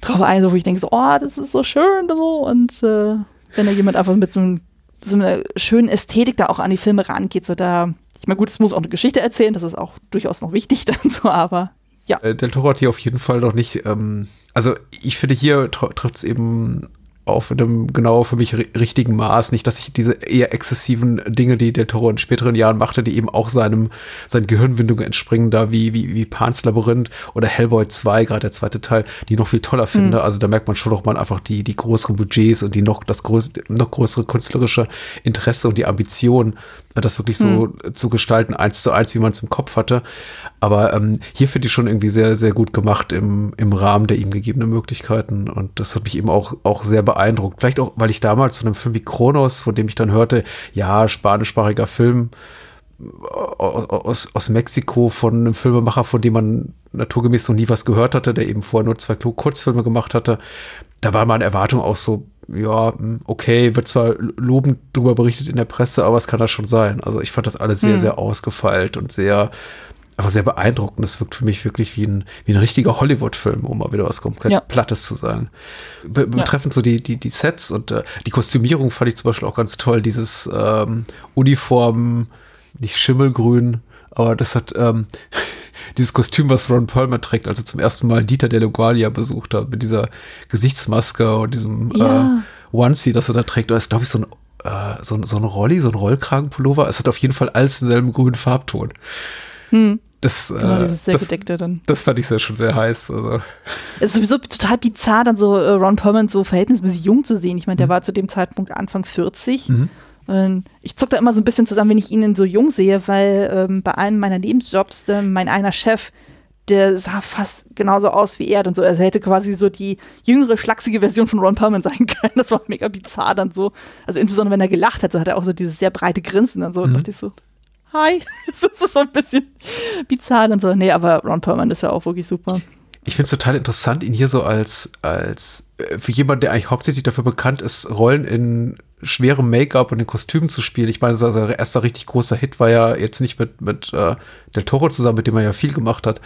drauf ein, so, wo ich denke so, oh, das ist so schön so. Und äh, wenn da jemand einfach mit so, einem, so einer schönen Ästhetik da auch an die Filme rangeht, so da, ich meine, gut, es muss auch eine Geschichte erzählen, das ist auch durchaus noch wichtig (laughs) dann so, aber ja. Äh, Del Toro hat hier auf jeden Fall noch nicht, ähm, also ich finde, hier trifft es eben auf einem genau für mich richtigen Maß. Nicht, dass ich diese eher exzessiven Dinge, die Del Toro in späteren Jahren machte, die eben auch seinem, seinen Gehirnwindungen entspringen, da wie, wie, wie Pans Labyrinth oder Hellboy 2, gerade der zweite Teil, die noch viel toller finde. Mhm. Also da merkt man schon noch mal einfach die, die größeren Budgets und die noch, das größere, noch größere künstlerische Interesse und die Ambition, das wirklich so mhm. zu gestalten, eins zu eins, wie man es im Kopf hatte. Aber ähm, hier finde ich schon irgendwie sehr, sehr gut gemacht im, im Rahmen der ihm gegebenen Möglichkeiten. Und das hat mich eben auch, auch sehr beeindruckt. Vielleicht auch, weil ich damals von einem Film wie Kronos, von dem ich dann hörte, ja, spanischsprachiger Film, aus, aus Mexiko von einem Filmemacher, von dem man naturgemäß noch nie was gehört hatte, der eben vorher nur zwei Kurzfilme gemacht hatte, da war meine Erwartung auch so, ja, hm, okay, wird zwar lobend drüber berichtet in der Presse, aber es kann das schon sein. Also ich fand das alles sehr, hm. sehr ausgefeilt und sehr, einfach sehr beeindruckend. Das wirkt für mich wirklich wie ein, wie ein richtiger Hollywood-Film, um mal wieder was komplett ja. Plattes zu sagen. Be betreffend ja. so die, die, die Sets und äh, die Kostümierung fand ich zum Beispiel auch ganz toll. Dieses ähm, Uniform, nicht Schimmelgrün, aber das hat ähm, (laughs) dieses Kostüm, was Ron Perlman trägt, als er zum ersten Mal Dieter de LaGuardia besucht hat, mit dieser Gesichtsmaske und diesem ja. äh, Onesie, das er da trägt. Da ist, glaube ich, so ein, äh, so, so ein Rolli, so ein Rollkragenpullover. Es hat auf jeden Fall alles denselben grünen Farbton. Hm. Das, genau, äh, dieses sehr das, gedeckte dann. Das fand ich sehr schon sehr heiß. Also. Es ist sowieso total bizarr, dann so äh, Ron Perlman so verhältnismäßig jung zu sehen. Ich meine, der mhm. war zu dem Zeitpunkt Anfang 40. Mhm. Und ich zuck da immer so ein bisschen zusammen, wenn ich ihn so jung sehe, weil ähm, bei einem meiner Lebensjobs äh, mein einer Chef, der sah fast genauso aus wie er. Dann so, er hätte quasi so die jüngere, schlachsige Version von Ron Perlman sein (laughs) können. Das war mega bizarr dann so. Also insbesondere, wenn er gelacht hat, so hat er auch so dieses sehr breite Grinsen dann so. Mhm. Dachte ich so, hi. (laughs) das ist so ein bisschen bizarr dann so. Nee, aber Ron Perlman ist ja auch wirklich super. Ich finde es total interessant, ihn hier so als, als, äh, für jemanden, der eigentlich hauptsächlich dafür bekannt ist, Rollen in schwerem Make-up und in Kostümen zu spielen. Ich meine, sein erster richtig großer Hit war ja jetzt nicht mit, mit äh, Del Toro zusammen, mit dem er ja viel gemacht hat,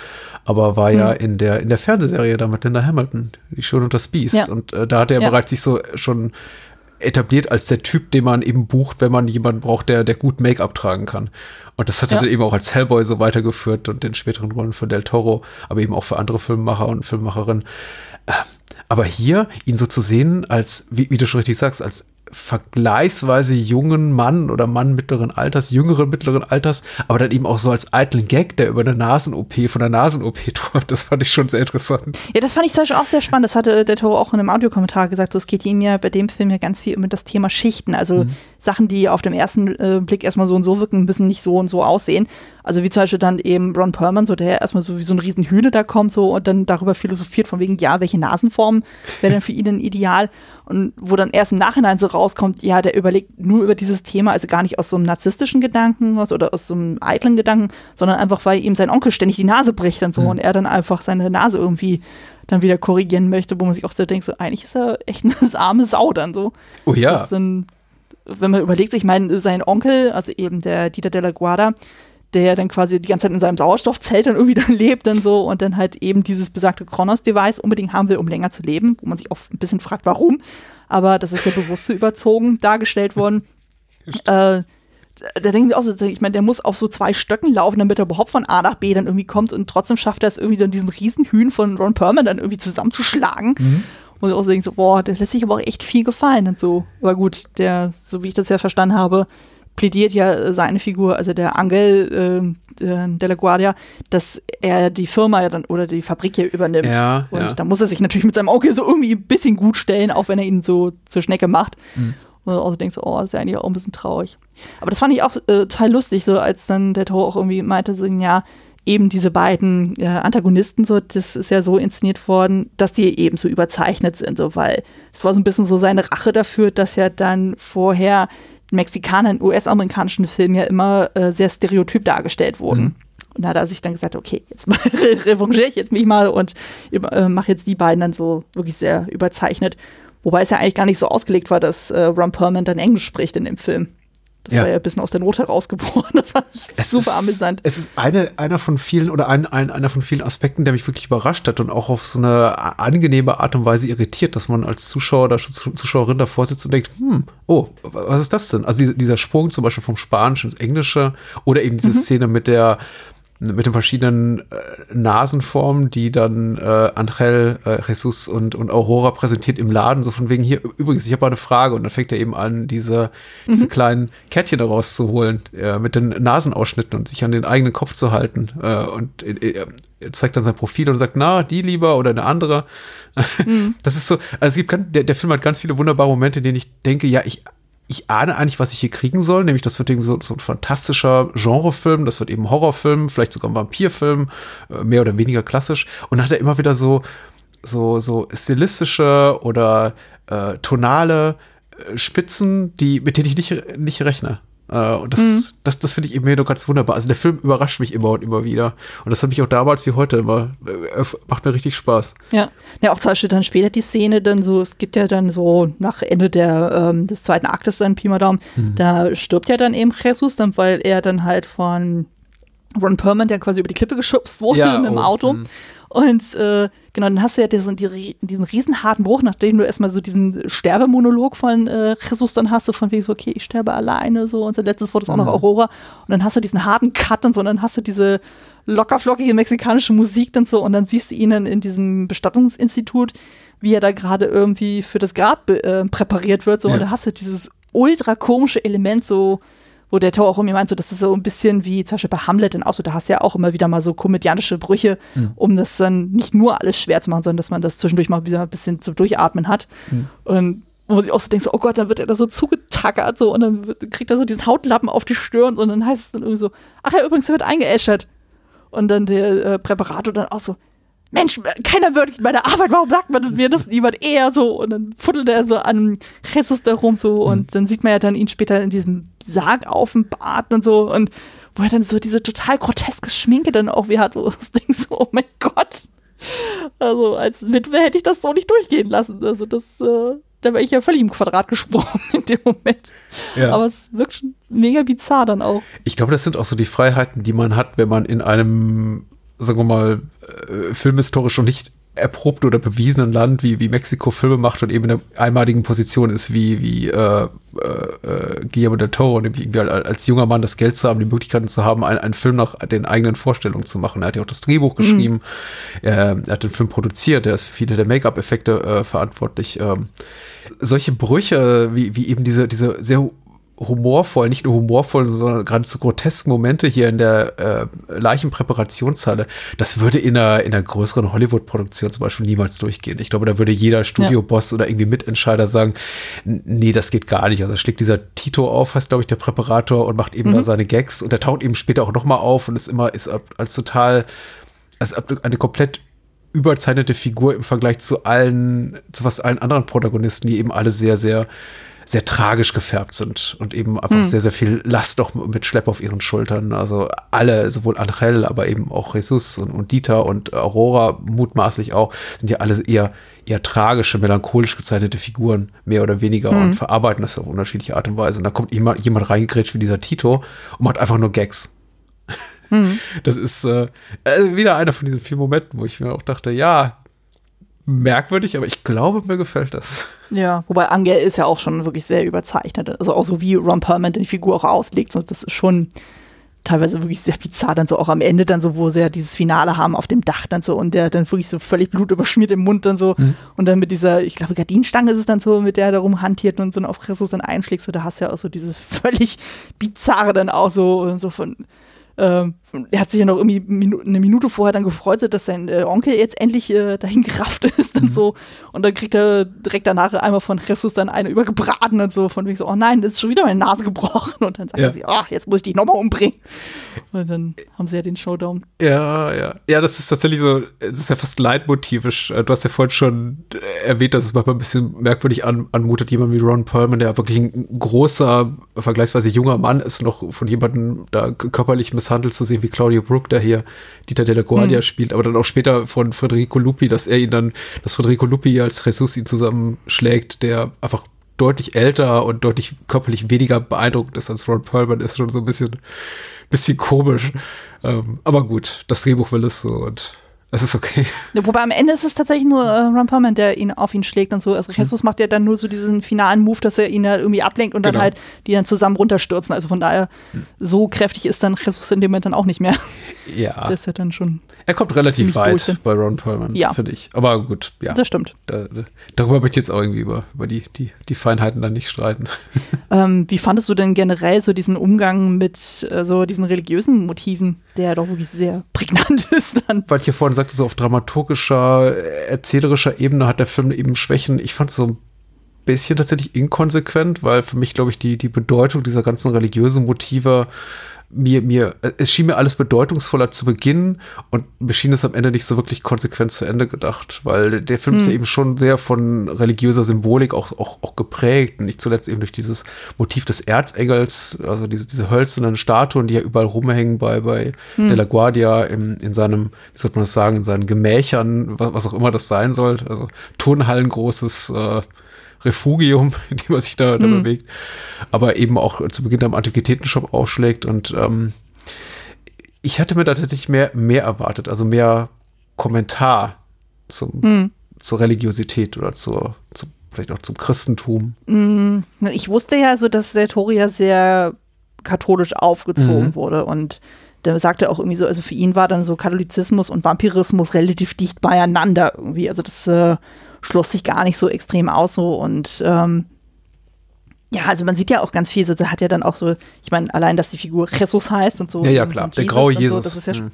aber war mhm. ja in der, in der Fernsehserie da mit Linda Hamilton, Die Schön und das Biest. Ja. Und äh, da hat er ja. bereits sich so schon etabliert als der Typ, den man eben bucht, wenn man jemanden braucht, der, der gut Make-up tragen kann. Und das hat er ja. dann eben auch als Hellboy so weitergeführt und den späteren Rollen für Del Toro, aber eben auch für andere Filmemacher und Filmemacherinnen. Ähm, aber hier ihn so zu sehen, als, wie, wie du schon richtig sagst, als vergleichsweise jungen Mann oder Mann mittleren Alters, jüngeren mittleren Alters, aber dann eben auch so als eitlen Gag, der über eine Nasen-OP von der Nasen-OP (laughs) träumt. Das fand ich schon sehr interessant. Ja, das fand ich zum Beispiel auch sehr spannend. Das hatte der Toro auch in einem Audiokommentar gesagt. So, es geht ihm ja bei dem Film ja ganz viel um das Thema Schichten. Also mhm. Sachen, die auf dem ersten äh, Blick erstmal so und so wirken, müssen nicht so und so aussehen. Also wie zum Beispiel dann eben Ron Perlman, so der erstmal so wie so ein Riesenhühne da kommt so und dann darüber philosophiert von wegen, ja, welche Nasenform wäre denn für ihn ein Ideal? Und wo dann erst im Nachhinein so rauskommt, ja, der überlegt nur über dieses Thema, also gar nicht aus so einem narzisstischen Gedanken oder aus so einem eitlen Gedanken, sondern einfach, weil ihm sein Onkel ständig die Nase bricht und so mhm. und er dann einfach seine Nase irgendwie dann wieder korrigieren möchte, wo man sich auch so denkt, so eigentlich ist er echt eine (laughs) arme Sau dann so. Oh ja. Dann, wenn man überlegt, ich meine, sein Onkel, also eben der Dieter de la Guarda, der dann quasi die ganze Zeit in seinem Sauerstoffzelt dann irgendwie (laughs) dann lebt und so und dann halt eben dieses besagte Kronos-Device unbedingt haben will, um länger zu leben, wo man sich auch ein bisschen fragt, warum. Aber das ist ja bewusst so (laughs) überzogen dargestellt worden. äh, da denken wir auch so, ich meine, der muss auf so zwei Stöcken laufen, damit er überhaupt von A nach B dann irgendwie kommt und trotzdem schafft er es irgendwie dann diesen Riesenhühn von Ron Perlman dann irgendwie zusammenzuschlagen. Mhm. Und ich auch so denken, so, boah, der lässt sich aber auch echt viel gefallen und so. Aber gut, der, so wie ich das ja verstanden habe, plädiert ja seine Figur, also der Angel äh, äh, de la Guardia, dass er die Firma ja dann oder die Fabrik hier übernimmt. Ja, und ja. da muss er sich natürlich mit seinem Auge so irgendwie ein bisschen gut stellen, auch wenn er ihn so zur Schnecke macht. Mhm. Und also denkst du, oh, das ist ja eigentlich auch ein bisschen traurig. Aber das fand ich auch äh, total lustig, so als dann der Toro auch irgendwie meinte, so, ja, eben diese beiden äh, Antagonisten, so, das ist ja so inszeniert worden, dass die eben so überzeichnet sind, so, weil es war so ein bisschen so seine Rache dafür, dass ja dann vorher Mexikaner in US-amerikanischen Filmen ja immer äh, sehr stereotyp dargestellt wurden. Mhm. Und da hat er sich dann gesagt, okay, jetzt (laughs) revanchiere ich jetzt mich mal und äh, mache jetzt die beiden dann so wirklich sehr überzeichnet. Wobei es ja eigentlich gar nicht so ausgelegt war, dass äh, Ron Perlman dann Englisch spricht in dem Film. Das ja. war ja ein bisschen aus der Not herausgeboren. (laughs) Das war es super ist, amüsant. Es ist eine, einer von vielen oder ein, ein, einer von vielen Aspekten, der mich wirklich überrascht hat und auch auf so eine angenehme Art und Weise irritiert, dass man als Zuschauer oder Zuschauerin davor sitzt und denkt, hm, oh, was ist das denn? Also dieser Sprung zum Beispiel vom Spanischen ins Englische oder eben diese mhm. Szene mit der mit den verschiedenen äh, Nasenformen, die dann äh, Angel, äh, Jesus und, und Aurora präsentiert im Laden, so von wegen hier, übrigens, ich habe eine Frage und dann fängt er eben an, diese, mhm. diese kleinen Kärtchen daraus zu holen, äh, mit den Nasenausschnitten und sich an den eigenen Kopf zu halten äh, und äh, er zeigt dann sein Profil und sagt, na, die lieber oder eine andere. Mhm. (laughs) Das ist so, also es gibt, der, der Film hat ganz viele wunderbare Momente, in denen ich denke, ja, ich ich ahne eigentlich, was ich hier kriegen soll, nämlich das wird eben so, so ein fantastischer Genrefilm, das wird eben Horrorfilm, vielleicht sogar ein Vampirfilm, äh, mehr oder weniger klassisch. Und dann hat er immer wieder so, so, so stilistische oder äh, tonale äh, Spitzen, die, mit denen ich nicht, nicht rechne. Äh, und das, mhm. das, das finde ich eben nur ganz wunderbar. Also der Film überrascht mich immer und immer wieder. Und das hat mich auch damals wie heute immer, äh, macht mir richtig Spaß. Ja. Ja, auch zum Beispiel dann später die Szene dann so, es gibt ja dann so nach Ende der, ähm, des zweiten Aktes dann Pi mal Daumen, mhm. da stirbt ja dann eben Jesus, dann, weil er dann halt von Ron Perlman, der quasi über die Klippe geschubst (laughs) wurde ja, mit dem oh, Auto. Mh. Und äh, genau, dann hast du ja diesen, diesen riesenharten Bruch, nachdem du erstmal so diesen Sterbemonolog von äh, Jesus dann hast, du von wegen so, okay, ich sterbe alleine, so, und sein letztes Wort ist auch noch mhm. Aurora. Und dann hast du diesen harten Cut und so, und dann hast du diese lockerflockige mexikanische Musik dann so, und dann siehst du ihn dann in diesem Bestattungsinstitut, wie er da gerade irgendwie für das Grab äh, präpariert wird, so, ja. und da hast du dieses ultra komische Element so, wo der Tor auch irgendwie meint, so, das ist so ein bisschen wie zum Beispiel bei Hamlet dann auch so, da hast du ja auch immer wieder mal so komödianische Brüche, mhm. um das dann nicht nur alles schwer zu machen, sondern dass man das zwischendurch mal wieder ein bisschen zu durchatmen hat. Mhm. Und wo ich auch so denke, so, oh Gott, dann wird er da so zugetackert so und dann wird, kriegt er so diesen Hautlappen auf die Stirn und dann heißt es dann irgendwie so, ach ja, übrigens, er wird eingeäschert. Und dann der äh, Präparator dann auch so, Mensch, keiner würdigt meine Arbeit, warum sagt man mir das niemand eher so? Und dann fuddelt er so an Jesus da rum so und mhm. dann sieht man ja dann ihn später in diesem Sarg auf dem Bart und so und wo er dann so diese total groteske Schminke dann auch wie hat, so das Ding so, oh mein Gott. Also als Witwe hätte ich das so nicht durchgehen lassen. Also das, äh, da wäre ich ja völlig im Quadrat gesprungen (laughs) in dem Moment. Ja. Aber es wirkt schon mega bizarr dann auch. Ich glaube, das sind auch so die Freiheiten, die man hat, wenn man in einem, sagen wir mal, äh, filmhistorisch und nicht erprobten oder bewiesenen Land wie, wie Mexiko Filme macht und eben in einer einmaligen Position ist wie, wie äh, äh, äh Guillermo del Toro, nämlich irgendwie als junger Mann das Geld zu haben, die Möglichkeiten zu haben, einen, einen Film nach den eigenen Vorstellungen zu machen. Er hat ja auch das Drehbuch geschrieben, mhm. er, er, hat den Film produziert, er ist für viele der Make-up-Effekte äh, verantwortlich. Ähm, solche Brüche, wie, wie eben diese, diese sehr humorvoll, nicht nur humorvoll, sondern geradezu grotesken Momente hier in der äh, Leichenpräparationshalle, das würde in einer, in einer größeren Hollywood-Produktion zum Beispiel niemals durchgehen. Ich glaube, da würde jeder Studioboss ja. oder irgendwie Mitentscheider sagen, nee, das geht gar nicht. Also schlägt dieser Tito auf, heißt, glaube ich, der Präparator und macht eben mhm. da seine Gags und der taucht eben später auch nochmal auf und ist immer, ist als total, als eine komplett überzeichnete Figur im Vergleich zu allen, zu fast allen anderen Protagonisten, die eben alle sehr, sehr sehr tragisch gefärbt sind und eben einfach hm. sehr, sehr viel Last auch mit Schlepp auf ihren Schultern. Also alle, sowohl Angel, aber eben auch Jesus und, und Dieter und Aurora mutmaßlich auch, sind ja alle eher, eher tragische, melancholisch gezeichnete Figuren, mehr oder weniger, hm. und verarbeiten das auf unterschiedliche Art und Weise. Und da kommt jemand, jemand reingegrätscht wie dieser Tito und macht einfach nur Gags. Hm. (laughs) Das ist äh, äh, wieder einer von diesen vielen Momenten, wo ich mir auch dachte, ja, merkwürdig, aber ich glaube, mir gefällt das. Ja, wobei Angel ist ja auch schon wirklich sehr überzeichnet. Also auch so wie Ron Perlman die Figur auch auslegt. So, das ist schon teilweise wirklich sehr bizarr. Dann so auch am Ende dann so, wo sie ja dieses Finale haben auf dem Dach dann so und der dann wirklich so völlig blutüberschmiert im Mund dann so. Mhm. Und dann mit dieser, ich glaube, Gardinenstange ist es dann so, mit der er da rumhantiert und so auf Christus dann einschlägt. So, da hast du ja auch so dieses (laughs) völlig bizarre dann auch so, und so von ähm, er hat sich ja noch irgendwie Minu eine Minute vorher dann gefreut, dass sein äh, Onkel jetzt endlich äh, dahin gerafft (laughs) ist und mhm. so. Und dann kriegt er direkt danach einmal von Jesus dann eine übergebraten und so, von wegen so, oh nein, das ist schon wieder meine Nase gebrochen. Und dann sagt ja. sie, oh, jetzt muss ich dich nochmal umbringen. Und dann haben sie ja den Showdown. Ja, ja. Ja, das ist tatsächlich so, das ist ja fast leitmotivisch. Äh, du hast ja vorhin schon erwähnt, dass es manchmal ein bisschen merkwürdig an, anmutet, jemand wie Ron Perlman, der wirklich ein großer, vergleichsweise junger Mann ist, noch von jemandem da körperlich misshandelt zu sehen, wie Claudio Brook, der hier Dieter de la Guardia hm. spielt, aber dann auch später von Federico Lupi, dass er ihn dann, dass Federico Lupi als Jesus ihn zusammenschlägt, der einfach deutlich älter und deutlich körperlich weniger beeindruckend ist als Ron Perlman, ist schon so ein bisschen, bisschen komisch. Ähm, aber gut, das Drehbuch will es so und es ist okay. Wobei am Ende ist es tatsächlich nur äh, Ron Perlman, der ihn auf ihn schlägt und so. Also Jesus hm. macht ja dann nur so diesen finalen Move, dass er ihn halt irgendwie ablenkt und genau. dann halt die dann zusammen runterstürzen. Also von daher, hm. so kräftig ist dann Jesus in dem Moment dann auch nicht mehr. Ja. Das ist ja dann schon. Er kommt relativ weit durch. bei Ron Perlman, ja. finde ich. Aber gut, ja. Das stimmt. Da, darüber möchte ich jetzt auch irgendwie über, über die, die, die Feinheiten dann nicht streiten. (laughs) Ähm, wie fandest du denn generell so diesen Umgang mit äh, so diesen religiösen Motiven, der doch wirklich sehr prägnant (laughs) ist dann? Weil ich hier vorhin sagte, so auf dramaturgischer, erzählerischer Ebene hat der Film eben Schwächen. Ich fand es so ein bisschen tatsächlich inkonsequent, weil für mich, glaube ich, die, die Bedeutung dieser ganzen religiösen Motive mir, mir, es schien mir alles bedeutungsvoller zu Beginn und mir schien es am Ende nicht so wirklich konsequent zu Ende gedacht, weil der Film hm. ist ja hm. eben schon sehr von religiöser Symbolik auch, auch, auch geprägt und nicht zuletzt eben durch dieses Motiv des Erzengels, also diese, diese hölzernen Statuen, die ja überall rumhängen bei, bei hm. De La Guardia in, in seinem, wie sollte man das sagen, in seinen Gemächern, was, was auch immer das sein soll, also Turnhallengroßes äh, Refugium, (laughs) in dem man sich da, da mhm. bewegt, aber eben auch zu Beginn am Antiquitätenshop aufschlägt und ähm, ich hatte mir da tatsächlich mehr, mehr erwartet, also mehr Kommentar zum, mhm. zur Religiosität oder zur, zu, vielleicht auch zum Christentum. Mhm. Ich wusste ja so, dass der Toria sehr katholisch aufgezogen mhm. wurde und der sagte auch irgendwie so, also für ihn war dann so Katholizismus und Vampirismus relativ dicht beieinander irgendwie. Also das äh, schloss sich gar nicht so extrem aus so und ähm, ja, also man sieht ja auch ganz viel, so, hat ja dann auch so, ich meine, allein, dass die Figur Jesus heißt und so. Ja, ja, klar, der graue Jesus. So, ja mhm.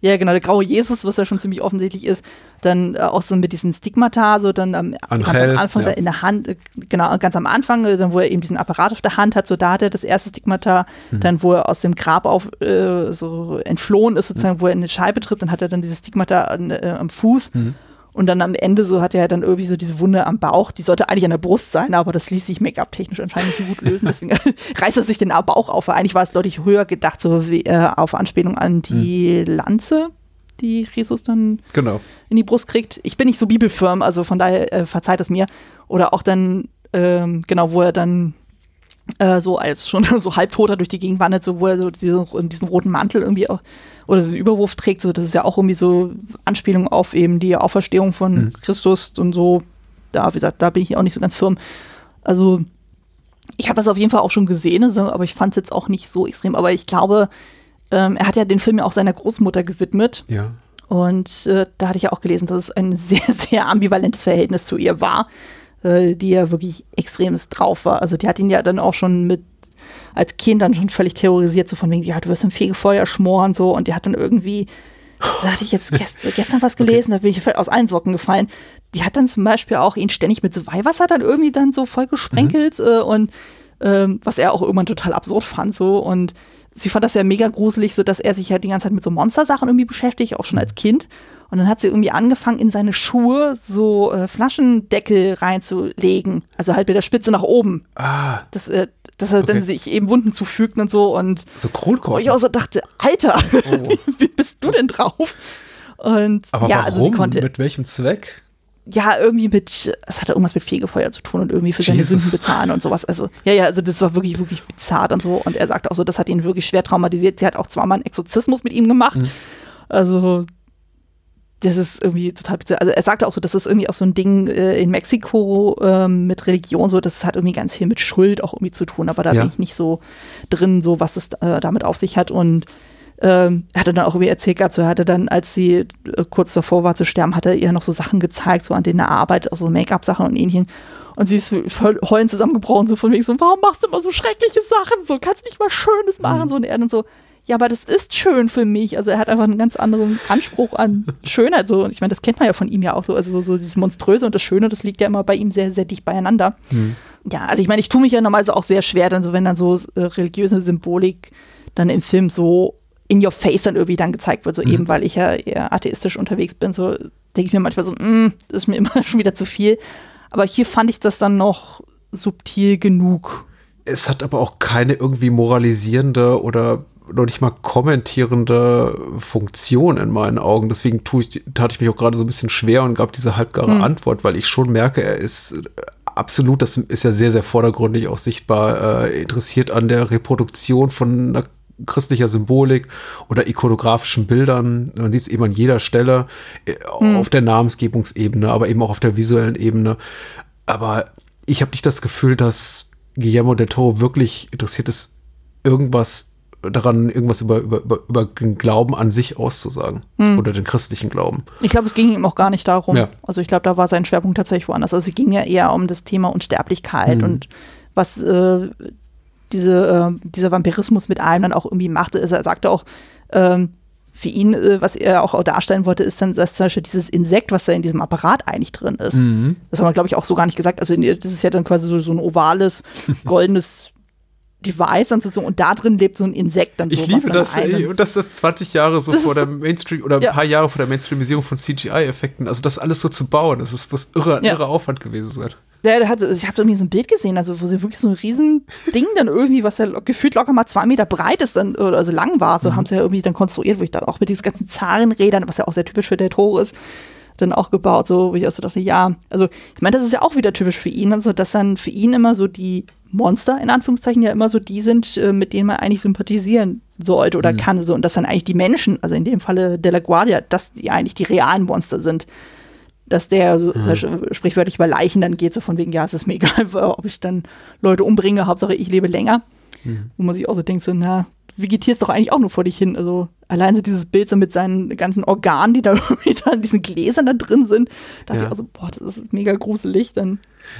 Ja, genau, der graue Jesus, was ja schon ziemlich offensichtlich ist. Dann äh, auch so mit diesen Stigmata, so dann ähm, ganz am Anfang ja. in der Hand, äh, genau, ganz am Anfang, äh, dann wo er eben diesen Apparat auf der Hand hat, so da hat er das erste Stigmata, mhm. dann wo er aus dem Grab auf äh, so entflohen ist, sozusagen, mhm. wo er in eine Scheibe tritt, dann hat er dann dieses Stigmata an, äh, am Fuß. Mhm. Und dann am Ende so hat er dann irgendwie so diese Wunde am Bauch. Die sollte eigentlich an der Brust sein, aber das ließ sich Make-up-technisch anscheinend nicht so gut lösen. (laughs) Deswegen (laughs) reißt er sich den Bauch auf. Eigentlich war es deutlich höher gedacht, so wie, äh, auf Anspielung an die hm. Lanze, die Jesus dann genau. in die Brust kriegt. Ich bin nicht so bibelfirm, also von daher äh, verzeiht es mir. Oder auch dann, ähm, genau, wo er dann äh, so als schon (laughs) so halbtoter durch die Gegend wandert, so wo er so diesen, diesen roten Mantel irgendwie auch oder diesen Überwurf trägt, so das ist ja auch irgendwie so Anspielung auf eben die Auferstehung von mhm. Christus und so. Da, wie gesagt, da bin ich auch nicht so ganz firm. Also ich habe das auf jeden Fall auch schon gesehen, aber ich fand es jetzt auch nicht so extrem. Aber ich glaube, ähm, er hat ja den Film ja auch seiner Großmutter gewidmet. Ja. Und äh, da hatte ich ja auch gelesen, dass es ein (laughs) sehr, sehr ambivalentes Verhältnis zu ihr war, äh, die ja wirklich extremst drauf war. Also die hat ihn ja dann auch schon mit als Kind dann schon völlig terrorisiert, so von wegen, ja, du wirst im Fegefeuer schmoren, so. Und die hat dann irgendwie, da hatte ich jetzt gest (laughs) gestern was gelesen, okay. da bin ich aus allen Socken gefallen. Die hat dann zum Beispiel auch ihn ständig mit so Weihwasser dann irgendwie dann so voll gesprenkelt mhm. äh, und ähm, was er auch irgendwann total absurd fand, so. Und sie fand das ja mega gruselig, so dass er sich halt die ganze Zeit mit so Monstersachen irgendwie beschäftigt, auch schon als Kind. Und dann hat sie irgendwie angefangen, in seine Schuhe so äh, Flaschendeckel reinzulegen. Also halt mit der Spitze nach oben. Ah. Das, äh, dass er okay. dann sich eben Wunden zufügt und so. Und so Kronkorken. Wo ich auch so dachte, Alter, oh. (laughs) wie bist du denn drauf? Und Aber ja, warum? Also konnte, mit welchem Zweck? Ja, irgendwie mit, es hatte irgendwas mit Fegefeuer zu tun und irgendwie für seine Jesus. Sünden bezahlen und sowas. Also, ja, ja, also das war wirklich, wirklich bizarr und so. Und er sagte auch so, das hat ihn wirklich schwer traumatisiert. Sie hat auch zweimal einen Exorzismus mit ihm gemacht. Mhm. Also, das ist irgendwie total bizarr. Also er sagte auch so, das ist irgendwie auch so ein Ding äh, in Mexiko ähm, mit Religion, so, das hat irgendwie ganz viel mit Schuld auch irgendwie zu tun, aber da ja. bin ich nicht so drin, so was es äh, damit auf sich hat. Und ähm, er hatte dann auch irgendwie erzählt gehabt, so er hatte dann, als sie äh, kurz davor war zu sterben, hat er ihr noch so Sachen gezeigt, so an denen er arbeitet, auch so Make-up-Sachen und ähnlichen. Und sie ist voll heulen zusammengebrochen, so von wegen so, warum machst du immer so schreckliche Sachen? So, kannst nicht mal Schönes machen? Mhm. So, und er dann so, ja, aber das ist schön für mich. Also er hat einfach einen ganz anderen Anspruch an Schönheit. So. Und ich meine, das kennt man ja von ihm ja auch so. Also so dieses Monströse und das Schöne, das liegt ja immer bei ihm sehr, sehr dicht beieinander. Mhm. Ja, also ich meine, ich tue mich ja normalerweise auch sehr schwer, dann so, wenn dann so äh, religiöse Symbolik dann im Film so in your face dann irgendwie dann gezeigt wird, so mhm. eben, weil ich ja eher atheistisch unterwegs bin, so denke ich mir manchmal so, mm, das ist mir (laughs) immer schon wieder zu viel. Aber hier fand ich das dann noch subtil genug. Es hat aber auch keine irgendwie moralisierende oder noch nicht mal kommentierende Funktion in meinen Augen. Deswegen tue ich, tat ich mich auch gerade so ein bisschen schwer und gab diese halbgare mhm. Antwort, weil ich schon merke, er ist absolut, das ist ja sehr, sehr vordergründig auch sichtbar, äh, interessiert an der Reproduktion von christlicher Symbolik oder ikonografischen Bildern. Man sieht es eben an jeder Stelle, äh, mhm. auf der Namensgebungsebene, aber eben auch auf der visuellen Ebene. Aber ich habe nicht das Gefühl, dass Guillermo del Toro wirklich interessiert ist, irgendwas daran, irgendwas über, über, über, über den Glauben an sich auszusagen hm. oder den christlichen Glauben. Ich glaube, es ging ihm auch gar nicht darum. Ja. Also ich glaube, da war sein Schwerpunkt tatsächlich woanders. Also es ging ja eher um das Thema Unsterblichkeit hm. und was äh, diese, äh, dieser Vampirismus mit allem dann auch irgendwie machte. Also er sagte auch, ähm, für ihn, äh, was er auch darstellen wollte, ist dann, dass zum Beispiel dieses Insekt, was da in diesem Apparat eigentlich drin ist. Mhm. Das haben wir, glaube ich, auch so gar nicht gesagt. Also das ist ja dann quasi so, so ein ovales, (laughs) goldenes Device und so, und da drin lebt so ein Insekt dann so. Ich liebe das, ey, und dass das 20 Jahre so vor der Mainstream oder ein ja. paar Jahre vor der Mainstreamisierung von CGI-Effekten, also das alles so zu bauen, das ist was irre, ja. irre Aufwand gewesen sein. Ja, der hat, ich habe irgendwie so ein Bild gesehen, also wo sie wirklich so ein riesen Ding dann irgendwie, was ja gefühlt locker mal zwei Meter breit ist, dann, oder also lang war, so mhm. haben sie ja irgendwie dann konstruiert, wo ich dann auch mit diesen ganzen Zahnrädern, was ja auch sehr typisch für der Tor ist, dann auch gebaut, so, wo ich auch so dachte, ja, also ich meine, das ist ja auch wieder typisch für ihn, also dass dann für ihn immer so die Monster in Anführungszeichen ja immer so die sind, äh, mit denen man eigentlich sympathisieren sollte oder mhm. kann, so, und dass dann eigentlich die Menschen, also in dem Falle Della Guardia, dass die eigentlich die realen Monster sind dass der so, mhm. sprichwörtlich über Leichen dann geht, so von wegen, ja, es ist mir (laughs) egal, ob ich dann Leute umbringe, Hauptsache ich lebe länger. Mhm. Wo man sich auch so denkt, so, na, vegetierst doch eigentlich auch nur vor dich hin. Also allein so dieses Bild so mit seinen ganzen Organen, die da (laughs) in diesen Gläsern da drin sind, dachte ja. ich auch so, boah, das ist mega gruselig. Dann.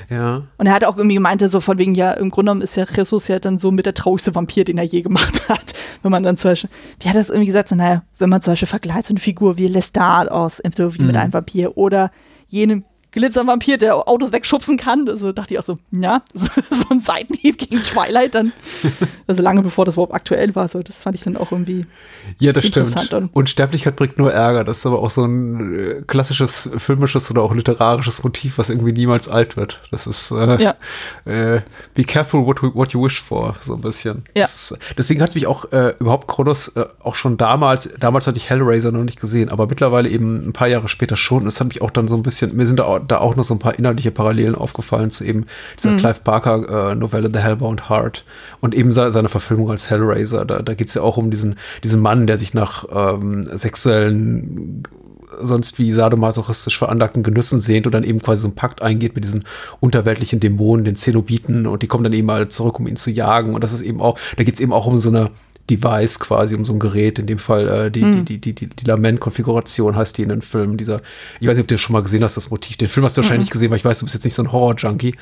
Ja. Und er hat auch irgendwie gemeint, so von wegen, ja, im Grunde genommen ist ja Jesus ja dann so mit der traurigste Vampir, den er je gemacht (laughs) hat. Wenn man dann zum Beispiel, wie hat er das irgendwie gesagt, so, naja, wenn man zum Beispiel vergleicht, so eine Figur wie Lestat aus Interview mhm. mit einem Vampir oder jenem Glitzervampir, der Autos wegschubsen kann. Also dachte ich auch so, ja, (laughs) so ein Seitenhieb gegen Twilight dann. (laughs) Also lange bevor das überhaupt aktuell war. So, das fand ich dann auch irgendwie. Ja, das stimmt. Und Unsterblichkeit bringt nur Ärger. Das ist aber auch so ein äh, klassisches filmisches oder auch literarisches Motiv, was irgendwie niemals alt wird. Das ist äh, ja. äh, be careful what, what you wish for, so ein bisschen. Ja. Ist, deswegen hat mich auch äh, überhaupt Kronos äh, auch schon damals, damals hatte ich Hellraiser noch nicht gesehen, aber mittlerweile eben ein paar Jahre später schon. Und es hat mich auch dann so ein bisschen, mir sind da auch da auch noch so ein paar inhaltliche Parallelen aufgefallen zu eben dieser mhm. Clive Barker äh, Novelle The Hellbound Heart und eben seine Verfilmung als Hellraiser. Da, da geht es ja auch um diesen, diesen Mann, der sich nach ähm, sexuellen sonst wie sadomasochistisch veranlagten Genüssen sehnt und dann eben quasi so einen Pakt eingeht mit diesen unterweltlichen Dämonen, den Zenobiten und die kommen dann eben mal zurück, um ihn zu jagen und das ist eben auch, da geht es eben auch um so eine Device quasi, um so ein Gerät, in dem Fall äh, die, mhm. die, die, die, die Lament-Konfiguration heißt die in den Filmen. Dieser, ich weiß nicht, ob du das schon mal gesehen hast, das Motiv. Den Film hast du wahrscheinlich mhm. gesehen, weil ich weiß, du bist jetzt nicht so ein Horror-Junkie.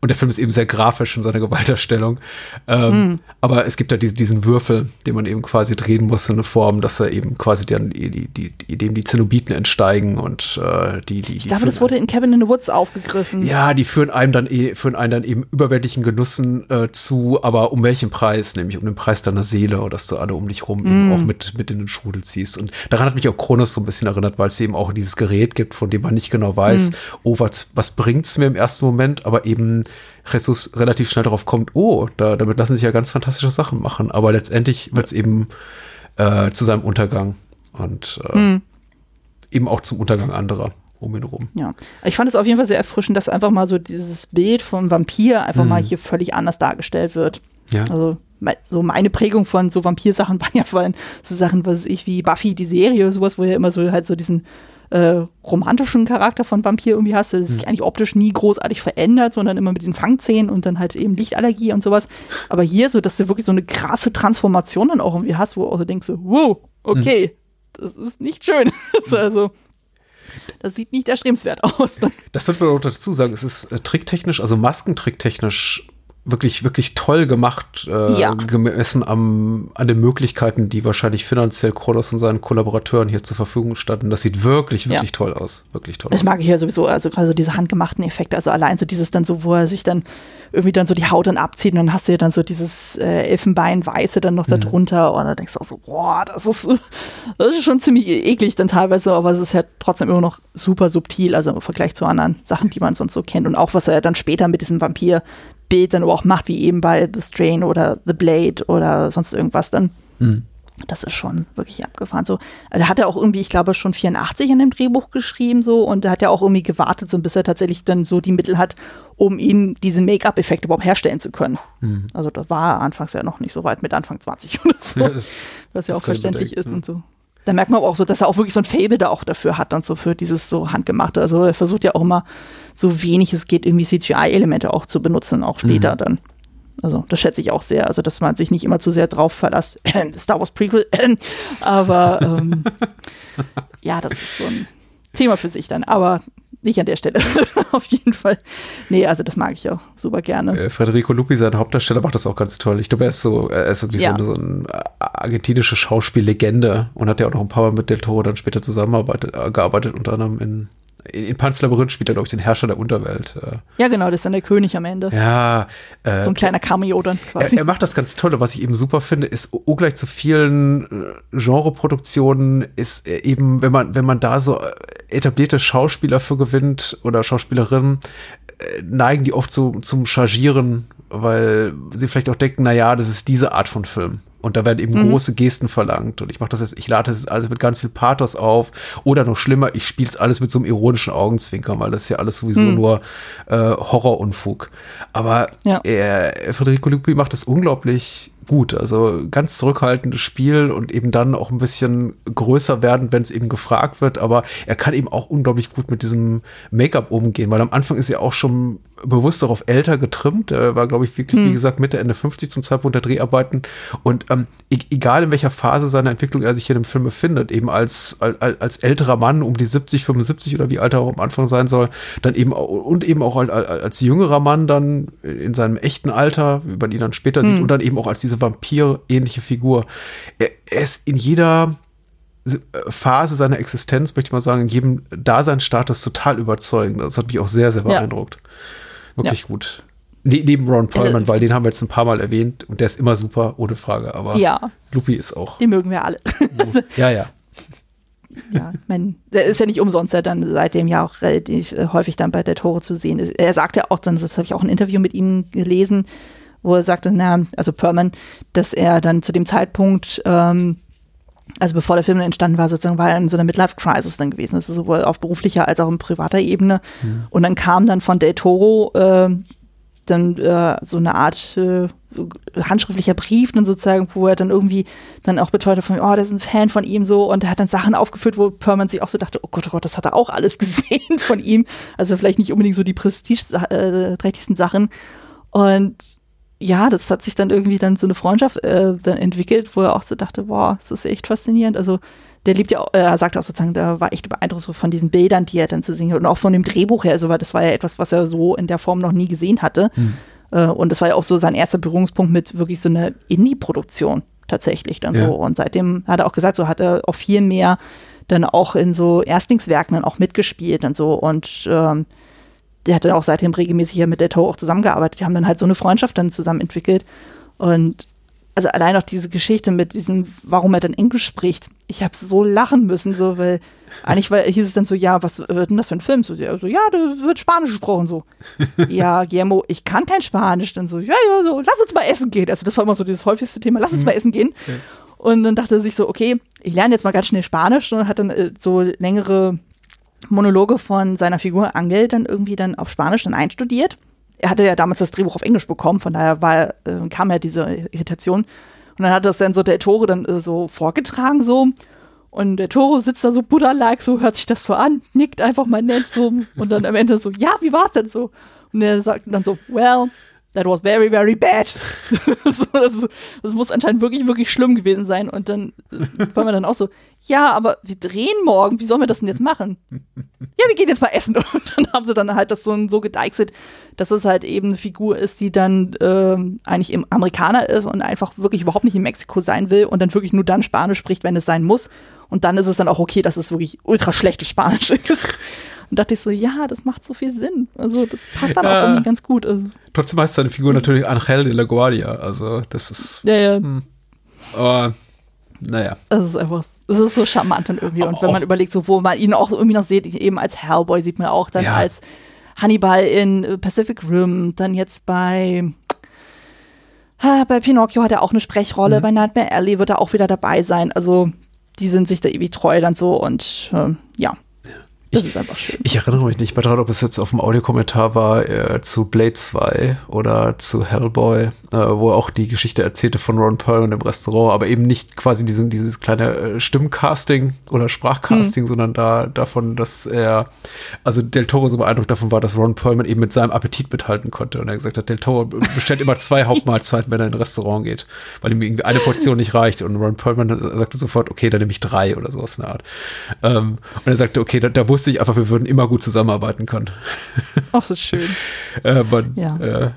Und der Film ist eben sehr grafisch in seiner Gewalterstellung. Ähm, mhm. Aber es gibt ja diesen, diesen Würfel, den man eben quasi drehen muss in eine Form, dass er eben quasi dann die, die, die, dem die Zenobiten entsteigen und äh, die, die. Ich glaube, das wurde in Kevin in the Woods aufgegriffen. Ja, die führen einem dann eh, führen einen dann eben überwältigen Genussen äh, zu, aber um welchen Preis? Nämlich um den Preis deiner Seele oder dass du alle um dich rum eben auch mit, mit in den Strudel ziehst. Und daran hat mich auch Kronos so ein bisschen erinnert, weil es eben auch dieses Gerät gibt, von dem man nicht genau weiß, mm. oh, was, was bringt's mir im ersten Moment, aber eben Jesus relativ schnell darauf kommt, oh, da, damit lassen sich ja ganz fantastische Sachen machen. Aber letztendlich wird es eben äh, zu seinem Untergang und äh, hm. eben auch zum Untergang anderer um ihn rum. Ja, ich fand es auf jeden Fall sehr erfrischend, dass einfach mal so dieses Bild vom Vampir einfach hm. mal hier völlig anders dargestellt wird. Ja. Also so meine Prägung von so Vampirsachen (laughs) waren ja vor allem so Sachen, was ich wie Buffy die Serie sowas, wo ja immer so halt so diesen äh, romantischen Charakter von Vampir irgendwie hast, der sich mhm. eigentlich optisch nie großartig verändert, sondern immer mit den Fangzähnen und dann halt eben Lichtallergie und sowas. Aber hier so, dass du wirklich so eine krasse Transformation dann auch irgendwie hast, wo du auch so denkst, so, wow, okay, mhm. das ist nicht schön. (laughs) also das sieht nicht erstrebenswert aus. Das wird man auch dazu sagen. Es ist äh, tricktechnisch, also maskentricktechnisch wirklich, wirklich toll gemacht, äh, ja. gemessen am, an den Möglichkeiten, die wahrscheinlich finanziell Kronos und seinen Kollaborateuren hier zur Verfügung standen. Das sieht wirklich, wirklich ja. toll aus. Wirklich toll das aus. mag ich ja sowieso, also gerade so diese handgemachten Effekte, also allein so dieses dann so, wo er sich dann irgendwie dann so die Haut dann abzieht und dann hast du ja dann so dieses äh, Elfenbein-Weiße dann noch mhm. da drunter und dann denkst du auch so, boah, das ist, (laughs) das ist schon ziemlich eklig dann teilweise, aber es ist ja trotzdem immer noch super subtil, also im Vergleich zu anderen Sachen, die man sonst so kennt und auch was er dann später mit diesem Vampir Bild dann auch macht, wie eben bei The Strain oder The Blade oder sonst irgendwas dann. Mhm. Das ist schon wirklich abgefahren. So, also da hat er auch irgendwie, ich glaube, schon 84 in dem Drehbuch geschrieben so und da hat er auch irgendwie gewartet, so bis er tatsächlich dann so die Mittel hat, um ihn diesen Make-up-Effekt überhaupt herstellen zu können. Mhm. Also da war er anfangs ja noch nicht so weit mit Anfang 20 oder so, ja, das, was ja auch verständlich ist ja. und so da merkt man auch so, dass er auch wirklich so ein Fable da auch dafür hat und so für dieses so handgemachte. Also er versucht ja auch immer so wenig es geht irgendwie CGI-Elemente auch zu benutzen, auch später mhm. dann. Also das schätze ich auch sehr. Also dass man sich nicht immer zu sehr drauf verlässt. (clears throat) Star Wars Prequel. (clears throat) aber ähm, (laughs) ja, das ist so ein Thema für sich dann. Aber nicht an der Stelle. (laughs) Auf jeden Fall. Nee, also das mag ich auch super gerne. Äh, Federico Lupi, sein Hauptdarsteller, macht das auch ganz toll. Ich glaube, er ist so, er ist wirklich ja. so, so eine argentinische Schauspiellegende und hat ja auch noch ein paar Mal mit Del Toro dann später zusammengearbeitet, äh, unter anderem in in, in Pan's Labyrinth spielt er, glaube ich, den Herrscher der Unterwelt. Äh. Ja, genau, das ist dann der König am Ende. Ja. Äh, so ein kleiner Cameo dann quasi. Er, er, macht das ganz tolle, was ich eben super finde, ist ungleich zu vielen Genreproduktionen ist eben, wenn man, wenn man da so etablierte Schauspieler für gewinnt oder Schauspielerinnen, neigen die oft so zum Chargieren, weil sie vielleicht auch denken, na ja, das ist diese Art von Film. Und da werden eben mhm. große Gesten verlangt. Und ich mache das jetzt, ich lade das alles mit ganz viel Pathos auf. Oder noch schlimmer, ich spiele es alles mit so einem ironischen Augenzwinkern, weil das ist ja alles sowieso mhm. nur äh, Horrorunfug. Aber ja. er, Federico Lupi macht das unglaublich gut. Also ganz zurückhaltendes Spiel und eben dann auch ein bisschen größer werden, wenn es eben gefragt wird. Aber er kann eben auch unglaublich gut mit diesem Make-up umgehen, weil am Anfang ist er auch schon bewusst darauf älter getrimmt. Er war, glaube ich, wirklich, hm. wie gesagt, Mitte, Ende 50 zum Zeitpunkt der Dreharbeiten. Und ähm, e egal in welcher Phase seiner Entwicklung er sich hier im Film befindet, eben als, als, als älterer Mann um die 70, 75 oder wie alt er auch am Anfang sein soll, dann eben und eben auch als, als jüngerer Mann dann in seinem echten Alter, wie man ihn dann später hm. sieht, und dann eben auch als diese Vampir-ähnliche Figur. Er, er ist in jeder Phase seiner Existenz, möchte ich mal sagen, in jedem Daseinsstatus total überzeugend. Das hat mich auch sehr, sehr beeindruckt. Ja. Wirklich ja. gut. Ne neben Ron Perlman, äh, weil den haben wir jetzt ein paar Mal erwähnt und der ist immer super, ohne Frage. Aber ja. Lupi ist auch. Den mögen wir alle. ja, ja. (laughs) Ja, mein, der ist ja nicht umsonst, der dann seitdem ja auch relativ äh, häufig dann bei der Tore zu sehen ist. Er sagt ja auch, dann, das habe ich auch ein Interview mit ihm gelesen, wo er sagte, na, also Perman, dass er dann zu dem Zeitpunkt, ähm, also bevor der Film entstanden war, sozusagen war er in so einer Midlife-Crisis dann gewesen, also sowohl auf beruflicher als auch in privater Ebene. Mhm. Und dann kam dann von Del Toro äh, dann äh, so eine Art äh, handschriftlicher Brief dann sozusagen, wo er dann irgendwie dann auch beteuert von, oh, das ist ein Fan von ihm so und er hat dann Sachen aufgeführt, wo Perman sich auch so dachte, oh Gott, oh Gott, das hat er auch alles (laughs) gesehen von ihm. Also vielleicht nicht unbedingt so die prestigeträchtigsten Sachen. Und ja, das hat sich dann irgendwie dann so eine Freundschaft äh, dann entwickelt, wo er auch so dachte, boah, das ist echt faszinierend. Also der liebt ja, äh, er sagte auch sozusagen, der war echt beeindruckt von diesen Bildern, die er dann zu sehen hat und auch von dem Drehbuch her, also weil das war ja etwas, was er so in der Form noch nie gesehen hatte. Hm. Äh, und das war ja auch so sein erster Berührungspunkt mit wirklich so einer Indie-Produktion tatsächlich dann ja. so. Und seitdem hat er auch gesagt, so hat er auch viel mehr dann auch in so Erstlingswerken dann auch mitgespielt und so und ähm, der hat dann auch seitdem regelmäßig hier mit der Toe auch zusammengearbeitet. Die haben dann halt so eine Freundschaft dann zusammen entwickelt. Und also allein auch diese Geschichte mit diesem, warum er dann Englisch spricht. Ich habe so lachen müssen, so, weil eigentlich war, hieß es dann so, ja, was wird denn das für ein Film? So, ja, so, ja da wird Spanisch gesprochen, so. (laughs) ja, Guillermo, ich kann kein Spanisch. Dann so, ja, ja, so, lass uns mal essen gehen. Also das war immer so das häufigste Thema, lass uns mal mhm. essen gehen. Okay. Und dann dachte er sich so, okay, ich lerne jetzt mal ganz schnell Spanisch und hat dann äh, so längere Monologe von seiner Figur Angel dann irgendwie dann auf Spanisch dann einstudiert. Er hatte ja damals das Drehbuch auf Englisch bekommen, von daher war, äh, kam ja diese Irritation. Und dann hat das dann so der Tore dann äh, so vorgetragen so. Und der Toro sitzt da so Buddha-like, so hört sich das so an, nickt einfach mal nett so. Und dann am Ende so, ja, wie war's denn so? Und er sagt dann so, well, that was very, very bad. (laughs) das, das, muss anscheinend wirklich, wirklich schlimm gewesen sein. Und dann war man dann auch so, ja, aber wir drehen morgen, wie sollen wir das denn jetzt machen? ja, wir gehen jetzt mal essen. (laughs) Und dann haben sie dann halt das so, so gedeichselt, dass es halt eben eine Figur ist, die dann äh, eigentlich im Amerikaner ist und einfach wirklich überhaupt nicht in Mexiko sein will und dann wirklich nur dann Spanisch spricht, wenn es sein muss. Und dann ist es dann auch okay, dass es wirklich ultra schlechtes Spanisch ist. Und dachte ich so, ja, das macht so viel Sinn. Also das passt dann ja. auch irgendwie ganz gut. Also, Trotzdem heißt seine Figur natürlich Angel de la Guardia. Also das ist. Ja, ja. Hm. Aber naja. Das ist einfach, das ist so charmant dann irgendwie. Und wenn man überlegt, so wo man ihn auch irgendwie noch sieht, eben als Hellboy sieht man auch dann ja. als Hannibal in äh, Pacific Rim, dann jetzt bei bei Pinocchio hat er auch eine Sprechrolle, mhm. bei Nightmare Alley wird er auch wieder dabei sein. Also die sind sich da ewig treu dann so und äh, ja. Das ich, ist einfach schön. Ich erinnere mich nicht mehr daran, ob es jetzt auf dem Audiokommentar war äh, zu Blade 2 oder zu Hellboy, äh, wo er auch die Geschichte erzählte von Ron Perlman im Restaurant, aber eben nicht quasi diesen, dieses kleine äh, Stimmcasting oder Sprachcasting, mhm. sondern da davon, dass er, also Del Toro so beeindruckt davon war, dass Ron Perlman eben mit seinem Appetit mithalten konnte und er gesagt hat, Del Toro bestellt immer zwei (laughs) Hauptmahlzeiten, wenn er in ein Restaurant geht, weil ihm irgendwie eine Portion nicht reicht und Ron Perlman sagte sofort, okay, dann nehme ich drei oder sowas in der Art. Ähm, und er sagte, okay, da, da wusste ich einfach, wir würden immer gut zusammenarbeiten können. Auch so schön. (laughs) äh, man, ja. äh,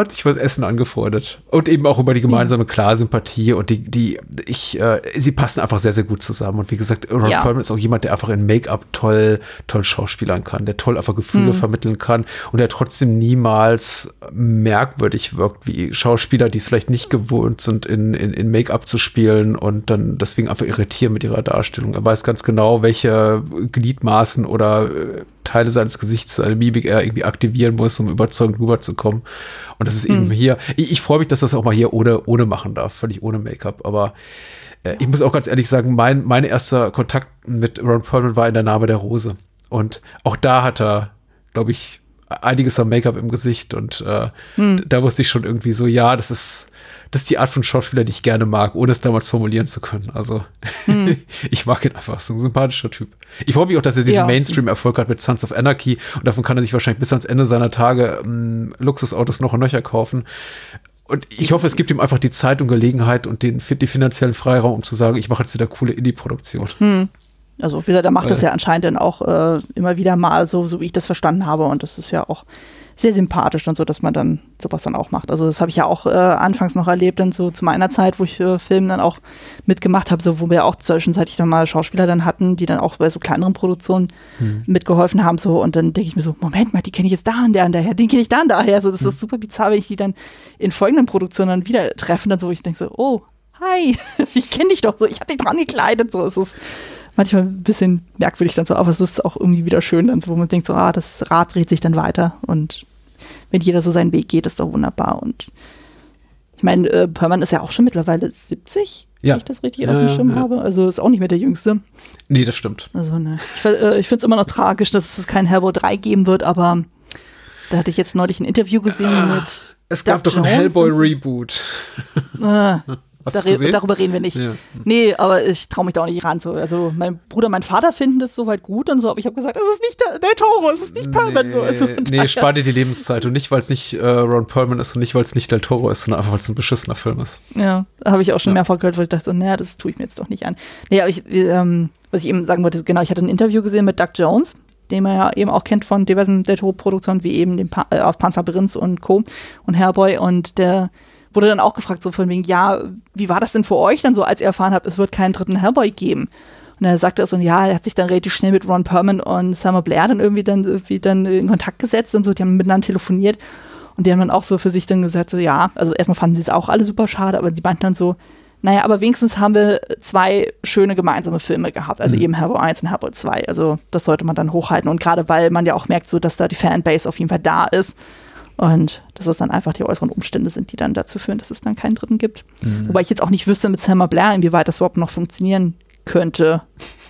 hat sich was Essen angefreundet. Und eben auch über die gemeinsame Klarsympathie und die, die, ich, äh, sie passen einfach sehr, sehr gut zusammen. Und wie gesagt, Ron ja. Perlman ist auch jemand, der einfach in Make-up toll, toll schauspielern kann, der toll einfach Gefühle mhm. vermitteln kann und der trotzdem niemals merkwürdig wirkt, wie Schauspieler, die es vielleicht nicht gewohnt sind, in, in, in Make-up zu spielen und dann deswegen einfach irritieren mit ihrer Darstellung. Er weiß ganz genau, welche Gliedmaßen oder äh, Teile seines Gesichts, seine Mimik er irgendwie aktivieren muss, um überzeugend rüberzukommen. Und das ist eben hm. hier, ich, ich freue mich, dass das auch mal hier ohne, ohne machen darf, völlig ohne Make-up. Aber äh, ich muss auch ganz ehrlich sagen, mein, mein erster Kontakt mit Ron Perlman war in der Name der Rose. Und auch da hat er, glaube ich, einiges am Make-up im Gesicht und äh, hm. da wusste ich schon irgendwie so, ja, das ist, das ist die Art von Schauspieler, die ich gerne mag, ohne es damals formulieren zu können. Also hm. (laughs) ich mag ihn einfach, so ein sympathischer Typ. Ich freue mich auch, dass er diesen ja. Mainstream-Erfolg hat mit Sons of Anarchy und davon kann er sich wahrscheinlich bis ans Ende seiner Tage ähm, Luxusautos noch und nöcher kaufen. Und ich hoffe, es gibt ihm einfach die Zeit und Gelegenheit und den die finanziellen Freiraum, um zu sagen, ich mache jetzt wieder coole Indie-Produktion. Hm. Also wie gesagt, er macht das ja anscheinend dann auch äh, immer wieder mal so, so wie ich das verstanden habe. Und das ist ja auch sehr sympathisch dann so, dass man dann sowas dann auch macht. Also das habe ich ja auch äh, anfangs noch erlebt, dann so zu meiner Zeit, wo ich äh, Filme dann auch mitgemacht habe, so wo wir auch zwischenzeitlich dann mal Schauspieler dann hatten, die dann auch bei so kleineren Produktionen hm. mitgeholfen haben. So und dann denke ich mir so, Moment mal, die kenne ich jetzt da und der und daher, den kenne ich da und daher. So, das hm. ist super bizarr, wenn ich die dann in folgenden Produktionen dann wieder treffe, dann so, ich denke so, oh, hi, (laughs) ich kenne dich doch so, ich habe dich dran gekleidet. So, es ist manchmal ein bisschen merkwürdig dann so, aber es ist auch irgendwie wieder schön dann so, wo man denkt so, ah, das Rad dreht sich dann weiter und wenn jeder so seinen Weg geht, ist doch wunderbar und ich meine, äh, Perman ist ja auch schon mittlerweile 70, ja. wenn ich das richtig ja, auf dem Schirm ja. habe. Also ist auch nicht mehr der Jüngste. Nee, das stimmt. Also, ne. Ich, äh, ich finde es immer noch tragisch, dass es kein Hellboy 3 geben wird, aber da hatte ich jetzt neulich ein Interview gesehen ah, mit. Es gab Doug doch ein Hellboy-Reboot. Ah, Dar darüber reden wir nicht. Ja. Nee, aber ich traue mich da auch nicht ran. So. Also mein Bruder, mein Vater finden das soweit gut und so, aber ich habe gesagt, es ist nicht der, der Toro, es ist nicht Perlman. Nee, so. Also nee spar dir die Lebenszeit und nicht, weil es nicht äh, Ron Perlman ist und nicht, weil es nicht Del Toro ist, sondern einfach, weil es ein beschissener Film ist. Ja, habe ich auch schon ja. mehrfach gehört, weil ich dachte, naja, das tue ich mir jetzt doch nicht an. Nee, aber ich, ähm, was ich eben sagen wollte, genau, ich hatte ein Interview gesehen mit Doug Jones, den man ja eben auch kennt von diversen Del Toro-Produktionen, wie eben dem pa äh, Panzer Prinz und Co. und Hellboy und der wurde dann auch gefragt, so von wegen, ja, wie war das denn für euch dann so, als ihr erfahren habt, es wird keinen dritten Hellboy geben? Und er sagte so, ja, er hat sich dann relativ schnell mit Ron Perlman und Summer Blair dann irgendwie dann, irgendwie dann in Kontakt gesetzt und so, die haben miteinander telefoniert und die haben dann auch so für sich dann gesagt, so, ja, also erstmal fanden sie es auch alle super schade, aber sie meinten dann so, naja, aber wenigstens haben wir zwei schöne gemeinsame Filme gehabt, also mhm. eben Hellboy 1 und Hellboy 2, also das sollte man dann hochhalten und gerade weil man ja auch merkt so, dass da die Fanbase auf jeden Fall da ist, und dass es dann einfach die äußeren Umstände sind, die dann dazu führen, dass es dann keinen dritten gibt. Mhm. Wobei ich jetzt auch nicht wüsste mit Selma Blair, inwieweit das überhaupt noch funktionieren könnte,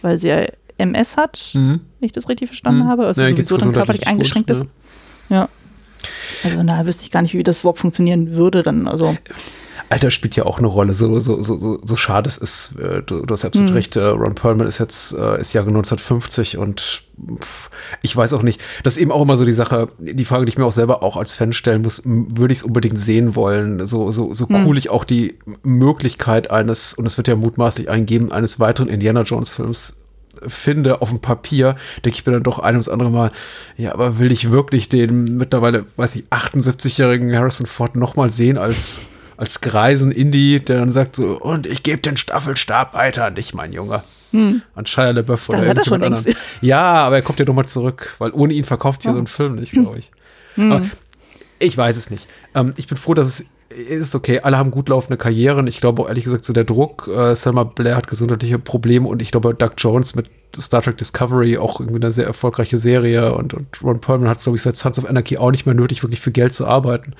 weil sie ja MS hat, mhm. wenn ich das richtig verstanden mhm. habe. Also ja, sowieso dann körperlich eingeschränkt gut, ist. Ja. ja. Also daher wüsste ich gar nicht, wie das überhaupt funktionieren würde. Dann, also. Alter spielt ja auch eine Rolle, so, so, so, so schade es ist. Äh, du, du hast absolut mhm. recht, äh, Ron Perlman ist jetzt, äh, ist Jahre 1950 und ich weiß auch nicht. Das ist eben auch immer so die Sache, die Frage, die ich mir auch selber auch als Fan stellen muss, würde ich es unbedingt sehen wollen? So, so, so hm. cool ich auch die Möglichkeit eines, und es wird ja mutmaßlich eingeben, eines weiteren Indiana Jones Films finde auf dem Papier, denke ich mir dann doch ein ums andere Mal, ja, aber will ich wirklich den mittlerweile, weiß ich, 78-jährigen Harrison Ford nochmal sehen als, als Greisen Indie, der dann sagt so, und ich gebe den Staffelstab weiter an dich, mein Junge. Hm. An Shia LaBeouf oder das schon anderen. (laughs) Ja, aber er kommt ja doch mal zurück, weil ohne ihn verkauft hier oh. so ein Film nicht, glaube ich. Hm. Ich weiß es nicht. Ähm, ich bin froh, dass es ist okay. Alle haben gut laufende Karrieren. Ich glaube ehrlich gesagt so der Druck. Äh, Selma Blair hat gesundheitliche Probleme und ich glaube Doug Jones mit Star Trek Discovery auch irgendwie eine sehr erfolgreiche Serie und, und Ron Perlman hat es glaube ich seit Sons of Anarchy auch nicht mehr nötig, wirklich für Geld zu arbeiten.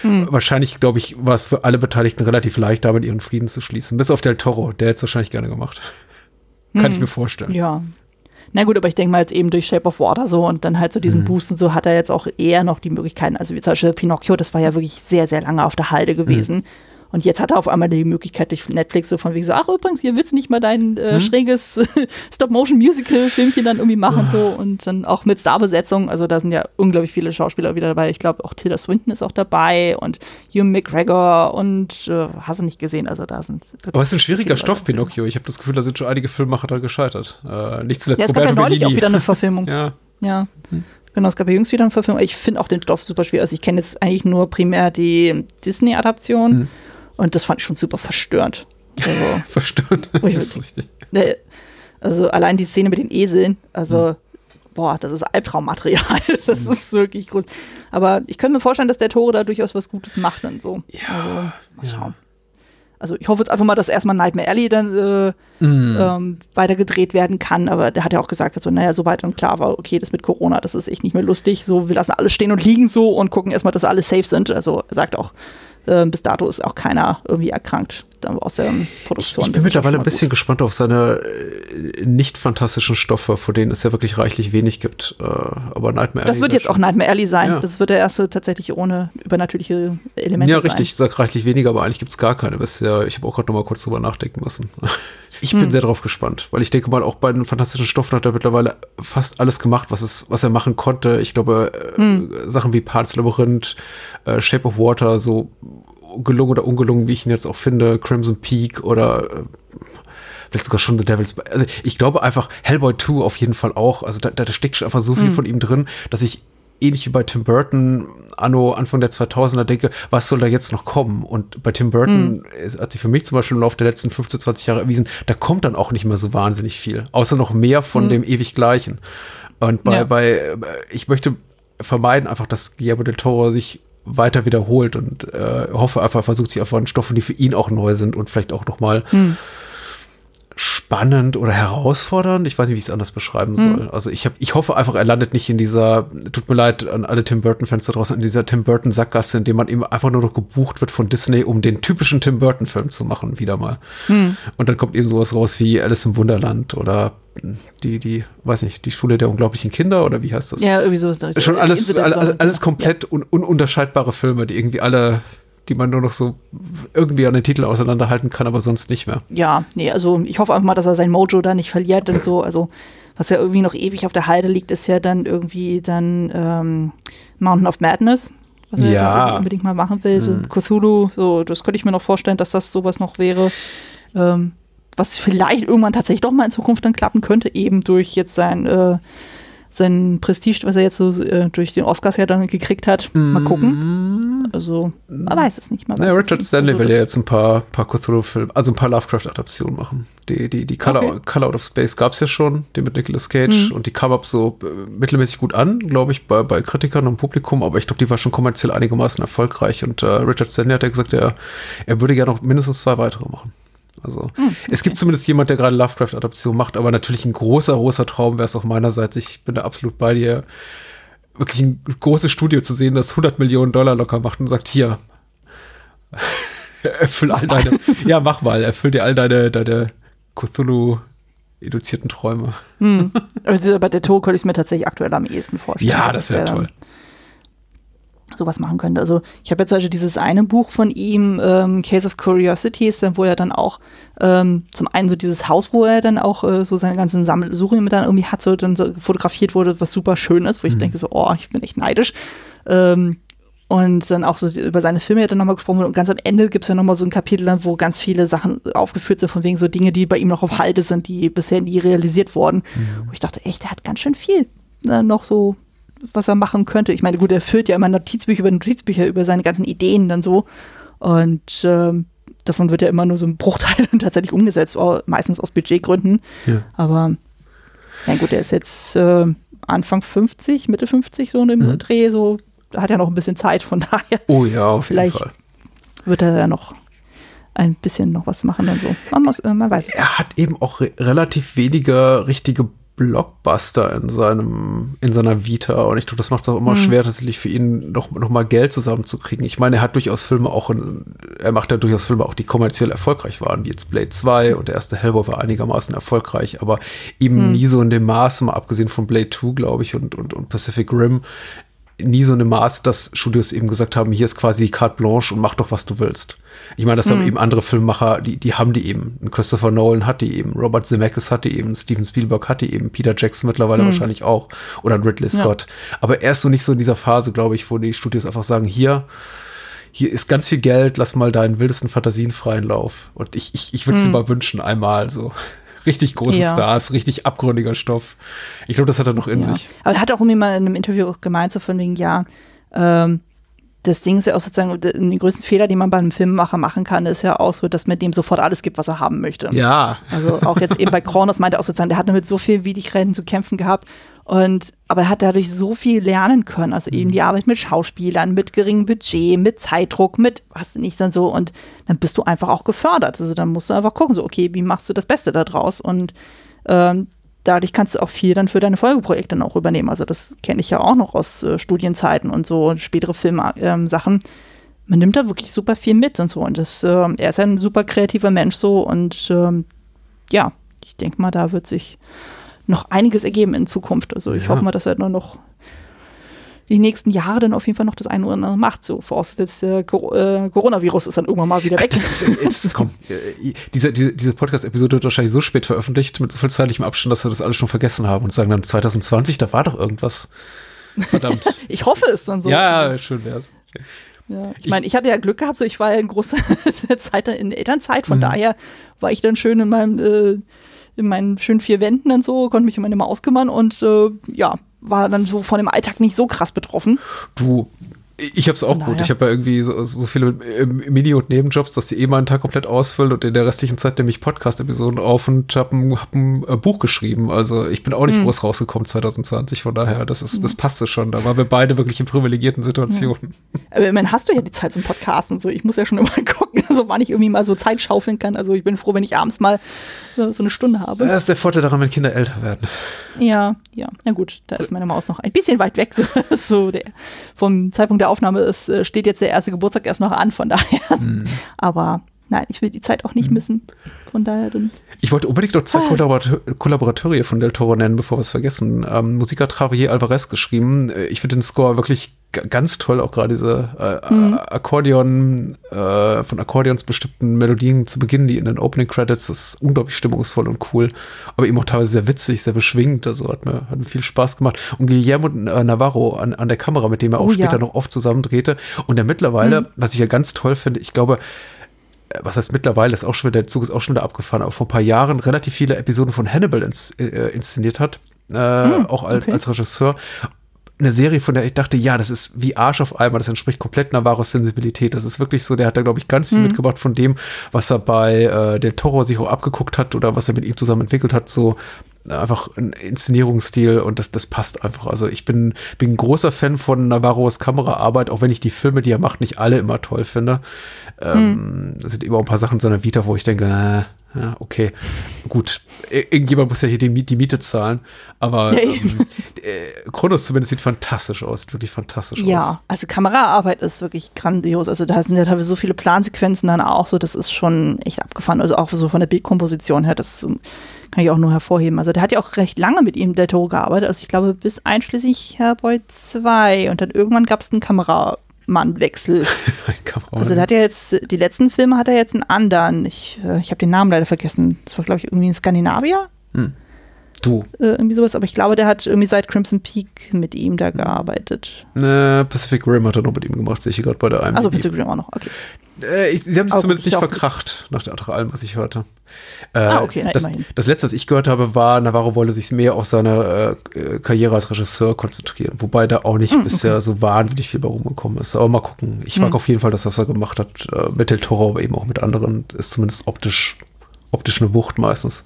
Hm. Wahrscheinlich glaube ich war es für alle Beteiligten relativ leicht, damit ihren Frieden zu schließen. Bis auf Del Toro, der hätte es wahrscheinlich gerne gemacht. (laughs) Kann hm. ich mir vorstellen. Ja. Na gut, aber ich denke mal jetzt eben durch Shape of Water so und dann halt so diesen mhm. Boost und so hat er jetzt auch eher noch die Möglichkeiten. Also wie zum Beispiel Pinocchio, das war ja wirklich sehr, sehr lange auf der Halde gewesen. Mhm. Und jetzt hat er auf einmal die Möglichkeit durch Netflix so von wegen so, ach übrigens, hier willst du nicht mal dein äh, hm? schräges (laughs) Stop-Motion-Musical-Filmchen dann irgendwie machen so und dann auch mit Starbesetzung. Also da sind ja unglaublich viele Schauspieler wieder dabei. Ich glaube auch Tilda Swinton ist auch dabei und Hugh McGregor und äh, hast du nicht gesehen. Also da sind. Aber es ist ein schwieriger Stoff, Pinocchio. Ich habe das Gefühl, da sind schon einige Filmemacher da gescheitert. Äh, nicht zuletzt ja, es Roberto gab ja neulich Benini. auch wieder eine Verfilmung. (laughs) ja. Ja. Hm. Genau, es gab ja jüngst wieder eine Verfilmung. Ich finde auch den Stoff super schwierig. Also ich kenne jetzt eigentlich nur primär die Disney-Adaption mhm. Und das fand ich schon super verstörend. Also, (laughs) verstörend? das ist richtig. Also allein die Szene mit den Eseln, also mhm. boah, das ist Albtraummaterial. (laughs) Das mhm. ist wirklich groß. Aber ich könnte mir vorstellen, dass der Tore da durchaus was Gutes macht dann so. Ja, also, mal schauen. Ja. Also ich hoffe jetzt einfach mal, dass erstmal Nightmare Alley dann äh, mm. ähm, weitergedreht werden kann. Aber der hat ja auch gesagt, also, naja, soweit dann klar war, okay, das mit Corona, das ist echt nicht mehr lustig. So, wir lassen alles stehen und liegen so und gucken erstmal, dass alle safe sind. Also er sagt auch, äh, bis dato ist auch keiner irgendwie erkrankt aus der Produktion. Ich, ich bin mittlerweile ein bisschen gut. gespannt auf seine äh, nicht fantastischen Stoffe, vor denen es ja wirklich reichlich wenig gibt. Äh, aber Nightmare Das wird jetzt auch Nightmare Alley sein. Ja. Das wird der erste tatsächlich ohne übernatürliche Elemente Ja, richtig, ich sag reichlich weniger, aber eigentlich gibt es gar keine. Ja, ich habe auch gerade noch mal kurz drüber nachdenken müssen. Ich bin hm. sehr darauf gespannt, weil ich denke mal, auch bei den fantastischen Stoffen hat er mittlerweile fast alles gemacht, was, es, was er machen konnte. Ich glaube, äh, hm. Sachen wie Parts Labyrinth, äh, Shape of Water, so gelungen oder ungelungen, wie ich ihn jetzt auch finde, Crimson Peak oder äh, vielleicht sogar schon The Devil's. Also ich glaube einfach Hellboy 2 auf jeden Fall auch. Also da, da steckt schon einfach so viel mhm. von ihm drin, dass ich ähnlich wie bei Tim Burton anno Anfang der 2000er denke, was soll da jetzt noch kommen? Und bei Tim Burton mhm. ist, hat sich für mich zum Beispiel im Laufe der letzten 15, 20 Jahre erwiesen, da kommt dann auch nicht mehr so wahnsinnig viel, außer noch mehr von mhm. dem ewig Gleichen. Und bei, ja. bei, ich möchte vermeiden einfach, dass Guillermo del Toro sich weiter wiederholt und äh, hoffe einfach, versucht sich einfach an Stoffen, die für ihn auch neu sind und vielleicht auch noch mal hm. Spannend oder herausfordernd. Ich weiß nicht, wie ich es anders beschreiben hm. soll. Also ich habe, ich hoffe einfach, er landet nicht in dieser, tut mir leid an alle Tim Burton-Fans da draußen, in dieser Tim Burton-Sackgasse, in dem man eben einfach nur noch gebucht wird von Disney, um den typischen Tim Burton-Film zu machen, wieder mal. Hm. Und dann kommt eben sowas raus wie Alice im Wunderland oder die, die, weiß nicht, die Schule der unglaublichen Kinder oder wie heißt das? Ja, irgendwie so ist das. Schon alles, alles, alles komplett ja. un, ununterscheidbare Filme, die irgendwie alle, die man nur noch so irgendwie an den Titel auseinanderhalten kann, aber sonst nicht mehr. Ja, nee, also ich hoffe einfach mal, dass er sein Mojo da nicht verliert und so, also was ja irgendwie noch ewig auf der Halde liegt, ist ja dann irgendwie dann ähm, Mountain of Madness, was er ja. unbedingt mal machen will, so mhm. Cthulhu, so, das könnte ich mir noch vorstellen, dass das sowas noch wäre. Ähm, was vielleicht irgendwann tatsächlich doch mal in Zukunft dann klappen könnte, eben durch jetzt sein, äh, sein Prestige, was er jetzt so äh, durch den Oscars ja dann gekriegt hat. Mal mhm. gucken. Also, man weiß es nicht. Man ja, Richard Stanley also, will ja jetzt ein paar, paar Cthulhu-Filme, also ein paar Lovecraft-Adaptionen machen. Die, die, die Color, okay. Color Out of Space gab es ja schon, die mit Nicolas Cage, mhm. und die kam ab so äh, mittelmäßig gut an, glaube ich, bei, bei Kritikern und Publikum, aber ich glaube, die war schon kommerziell einigermaßen erfolgreich. Und äh, Richard Stanley hat ja gesagt, er, er würde ja noch mindestens zwei weitere machen. Also. Hm, es gibt zumindest jemand, der gerade Lovecraft-Adaption macht, aber natürlich ein großer, großer Traum wäre es auch meinerseits. Ich bin da absolut bei dir. Wirklich ein großes Studio zu sehen, das 100 Millionen Dollar locker macht und sagt, hier, (laughs) erfüll all deine, (laughs) ja, mach mal, erfüll dir all deine, deine Cthulhu induzierten Träume. Hm. Aber bei der Tour könnte ich es mir tatsächlich aktuell am ehesten vorstellen. Ja, das wäre toll. Dann, sowas machen könnte. Also ich habe jetzt zum Beispiel dieses eine Buch von ihm, ähm, Case of Curiosities, wo er dann auch ähm, zum einen so dieses Haus, wo er dann auch äh, so seine ganzen Sammelsuchungen mit dann irgendwie hat, so dann so fotografiert wurde, was super schön ist, wo ich mhm. denke so, oh, ich bin echt neidisch. Ähm, und dann auch so über seine Filme hat er nochmal gesprochen und ganz am Ende gibt es ja nochmal so ein Kapitel, dann, wo ganz viele Sachen aufgeführt sind, von wegen so Dinge, die bei ihm noch auf Halde sind, die bisher nie realisiert wurden. Mhm. Wo ich dachte, echt, der hat ganz schön viel äh, noch so was er machen könnte. Ich meine, gut, er führt ja immer Notizbücher über Notizbücher über seine ganzen Ideen dann so. Und ähm, davon wird ja immer nur so ein Bruchteil (laughs) tatsächlich umgesetzt, meistens aus Budgetgründen. Ja. Aber ja gut, er ist jetzt äh, Anfang 50, Mitte 50 so in dem mhm. Dreh, so hat ja noch ein bisschen Zeit, von (laughs) daher. Oh ja, auf vielleicht jeden Fall. Wird er ja noch ein bisschen noch was machen dann so. Man, muss, äh, man weiß es. Er hat eben auch re relativ wenige richtige Blockbuster in seinem, in seiner Vita. Und ich glaube, das macht es auch immer mhm. schwer, tatsächlich für ihn noch, noch mal Geld zusammenzukriegen. Ich meine, er hat durchaus Filme auch, in, er macht ja durchaus Filme auch, die kommerziell erfolgreich waren, wie jetzt Blade 2 und der erste Hellboy war einigermaßen erfolgreich, aber eben mhm. nie so in dem Maße, mal abgesehen von Blade 2, glaube ich, und, und, und Pacific Rim, nie so eine Maß, dass Studios eben gesagt haben, hier ist quasi die Carte Blanche und mach doch, was du willst. Ich meine, das mhm. haben eben andere Filmemacher, die, die haben die eben. Christopher Nolan hat die eben, Robert Zemeckis hat die eben, Steven Spielberg hat die eben, Peter Jackson mittlerweile mhm. wahrscheinlich auch oder Ridley Scott. Ja. Aber er ist so nicht so in dieser Phase, glaube ich, wo die Studios einfach sagen, hier, hier ist ganz viel Geld, lass mal deinen wildesten Fantasien freien Lauf. Und ich, ich, ich würde es dir mal wünschen, einmal so (laughs) richtig große ja. Stars, richtig abgründiger Stoff. Ich glaube, das hat er noch in ja. sich. Aber er hat auch irgendwie mal in einem Interview auch gemeint, so von wegen, ja, ähm, das Ding ist ja auch sozusagen, den größten Fehler, den man bei einem Filmemacher machen kann, ist ja auch so, dass man dem sofort alles gibt, was er haben möchte. Ja. Also auch jetzt eben bei (laughs) Kronos meinte er auch sozusagen, der hat damit so viel Widrigkeiten zu kämpfen gehabt. Und, aber er hat dadurch so viel lernen können. Also eben die Arbeit mit Schauspielern, mit geringem Budget, mit Zeitdruck, mit was nicht dann so. Und dann bist du einfach auch gefördert. Also dann musst du einfach gucken, so, okay, wie machst du das Beste da draus? Und ähm, dadurch kannst du auch viel dann für deine Folgeprojekte dann auch übernehmen. Also das kenne ich ja auch noch aus äh, Studienzeiten und so spätere Filmsachen. Ähm, Man nimmt da wirklich super viel mit und so. Und das, äh, er ist ein super kreativer Mensch so und ähm, ja, ich denke mal, da wird sich noch einiges ergeben in Zukunft. Also ich ja. hoffe mal, dass er nur noch die nächsten Jahre dann auf jeden Fall noch das eine oder andere macht. So vorausgesetzt, der äh, Coronavirus ist dann irgendwann mal wieder weg. Das ist, jetzt, komm, äh, diese, diese, diese Podcast-Episode wird wahrscheinlich so spät veröffentlicht, mit so viel zeitlichem Abstand, dass wir das alles schon vergessen haben und sagen dann 2020, da war doch irgendwas. Verdammt. (laughs) ich hoffe es dann so. Ja, schön wär's. Ja, ich meine, ich hatte ja Glück gehabt, so ich war ja in großer (laughs) Zeit in Elternzeit, von mhm. daher war ich dann schön in meinem äh, in meinen schönen vier Wänden und so, konnte mich um meine Maus kümmern und äh, ja, war dann so von dem Alltag nicht so krass betroffen. Du, ich habe es auch gut. Ich habe ja irgendwie so, so viele äh, Mini- und Nebenjobs, dass die eh mal einen Tag komplett ausfüllen und in der restlichen Zeit nehme ich Podcast-Episoden auf und habe ein, hab ein äh, Buch geschrieben. Also ich bin auch nicht mhm. groß rausgekommen 2020, von daher, das ist, das passte schon. Da waren wir beide wirklich in privilegierten Situationen. Ja. Aber immerhin hast du ja die Zeit zum Podcasten. So, ich muss ja schon immer (laughs) gucken, also wann ich irgendwie mal so Zeit schaufeln kann. Also ich bin froh, wenn ich abends mal so, so eine Stunde habe. Das ist der Vorteil daran, wenn Kinder älter werden. Ja, ja. Na gut, da ist meine Maus noch ein bisschen weit weg. (laughs) so der, vom Zeitpunkt der Aufnahme ist, äh, steht jetzt der erste Geburtstag erst noch an, von daher. Mhm. Aber nein, ich will die Zeit auch nicht mhm. missen. Von daher dann. Ich wollte unbedingt noch zwei ah. Kollaborateur Kollaborateure von Del Toro nennen, bevor wir es vergessen. Ähm, Musik hat Javier Alvarez geschrieben. Äh, ich finde den Score wirklich ganz toll, auch gerade diese äh, mhm. Akkordeon, äh, von Akkordeons bestimmten Melodien zu Beginn, die in den Opening Credits, das ist unglaublich stimmungsvoll und cool, aber eben auch teilweise sehr witzig, sehr beschwingt, also hat mir, hat mir viel Spaß gemacht. Und Guillermo äh, Navarro an, an der Kamera, mit dem er auch oh, später ja. noch oft zusammendrehte und der mittlerweile, mhm. was ich ja ganz toll finde, ich glaube, äh, was heißt mittlerweile, ist auch schon wieder, der Zug ist auch schon wieder abgefahren, aber vor ein paar Jahren relativ viele Episoden von Hannibal ins, äh, inszeniert hat, äh, hm, auch als, okay. als Regisseur eine Serie, von der ich dachte, ja, das ist wie Arsch auf einmal, das entspricht komplett Navarros Sensibilität. Das ist wirklich so, der hat da, glaube ich, ganz viel mhm. mitgebracht von dem, was er bei äh, Del Toro sich auch abgeguckt hat oder was er mit ihm zusammen entwickelt hat, so einfach ein Inszenierungsstil und das, das passt einfach. Also ich bin, bin ein großer Fan von Navarros Kameraarbeit, auch wenn ich die Filme, die er macht, nicht alle immer toll finde. Ähm, mhm. sind immer ein paar Sachen in seiner Vita, wo ich denke, äh, ja, okay, gut. Irgendjemand muss ja hier die, die Miete zahlen. Aber ähm, äh, Kronos zumindest sieht fantastisch aus, sieht wirklich fantastisch ja, aus. Ja, also Kameraarbeit ist wirklich grandios. Also da sind ja teilweise so viele Plansequenzen dann auch so, das ist schon echt abgefahren. Also auch so von der Bildkomposition her, das kann ich auch nur hervorheben. Also der hat ja auch recht lange mit ihm, der Toro, gearbeitet. Also ich glaube bis einschließlich Herboy 2 und dann irgendwann gab es einen Kamera Mannwechsel. (laughs) also der hat ja jetzt, die letzten Filme hat er jetzt einen anderen. Ich, äh, ich habe den Namen leider vergessen. Das war, glaube ich, irgendwie ein Skandinavier. Hm. Du. Äh, irgendwie sowas, aber ich glaube, der hat irgendwie seit Crimson Peak mit ihm da hm. gearbeitet. Ne, Pacific Rim hat er noch mit ihm gemacht, sehe ich gerade bei der einen. Also Pacific Rim auch noch, okay. Äh, ich, sie haben sich zumindest nicht verkracht, nach, nach allem, was ich hörte. Äh, ah, okay, na, das, immerhin. das letzte, was ich gehört habe, war, Navarro wolle sich mehr auf seine äh, Karriere als Regisseur konzentrieren, wobei da auch nicht hm, bisher so wahnsinnig viel bei rumgekommen ist. Aber mal gucken. Ich mag hm. auf jeden Fall das, was er gemacht hat, äh, mit Del Toro, aber eben auch mit anderen. Ist zumindest optisch, optisch eine Wucht meistens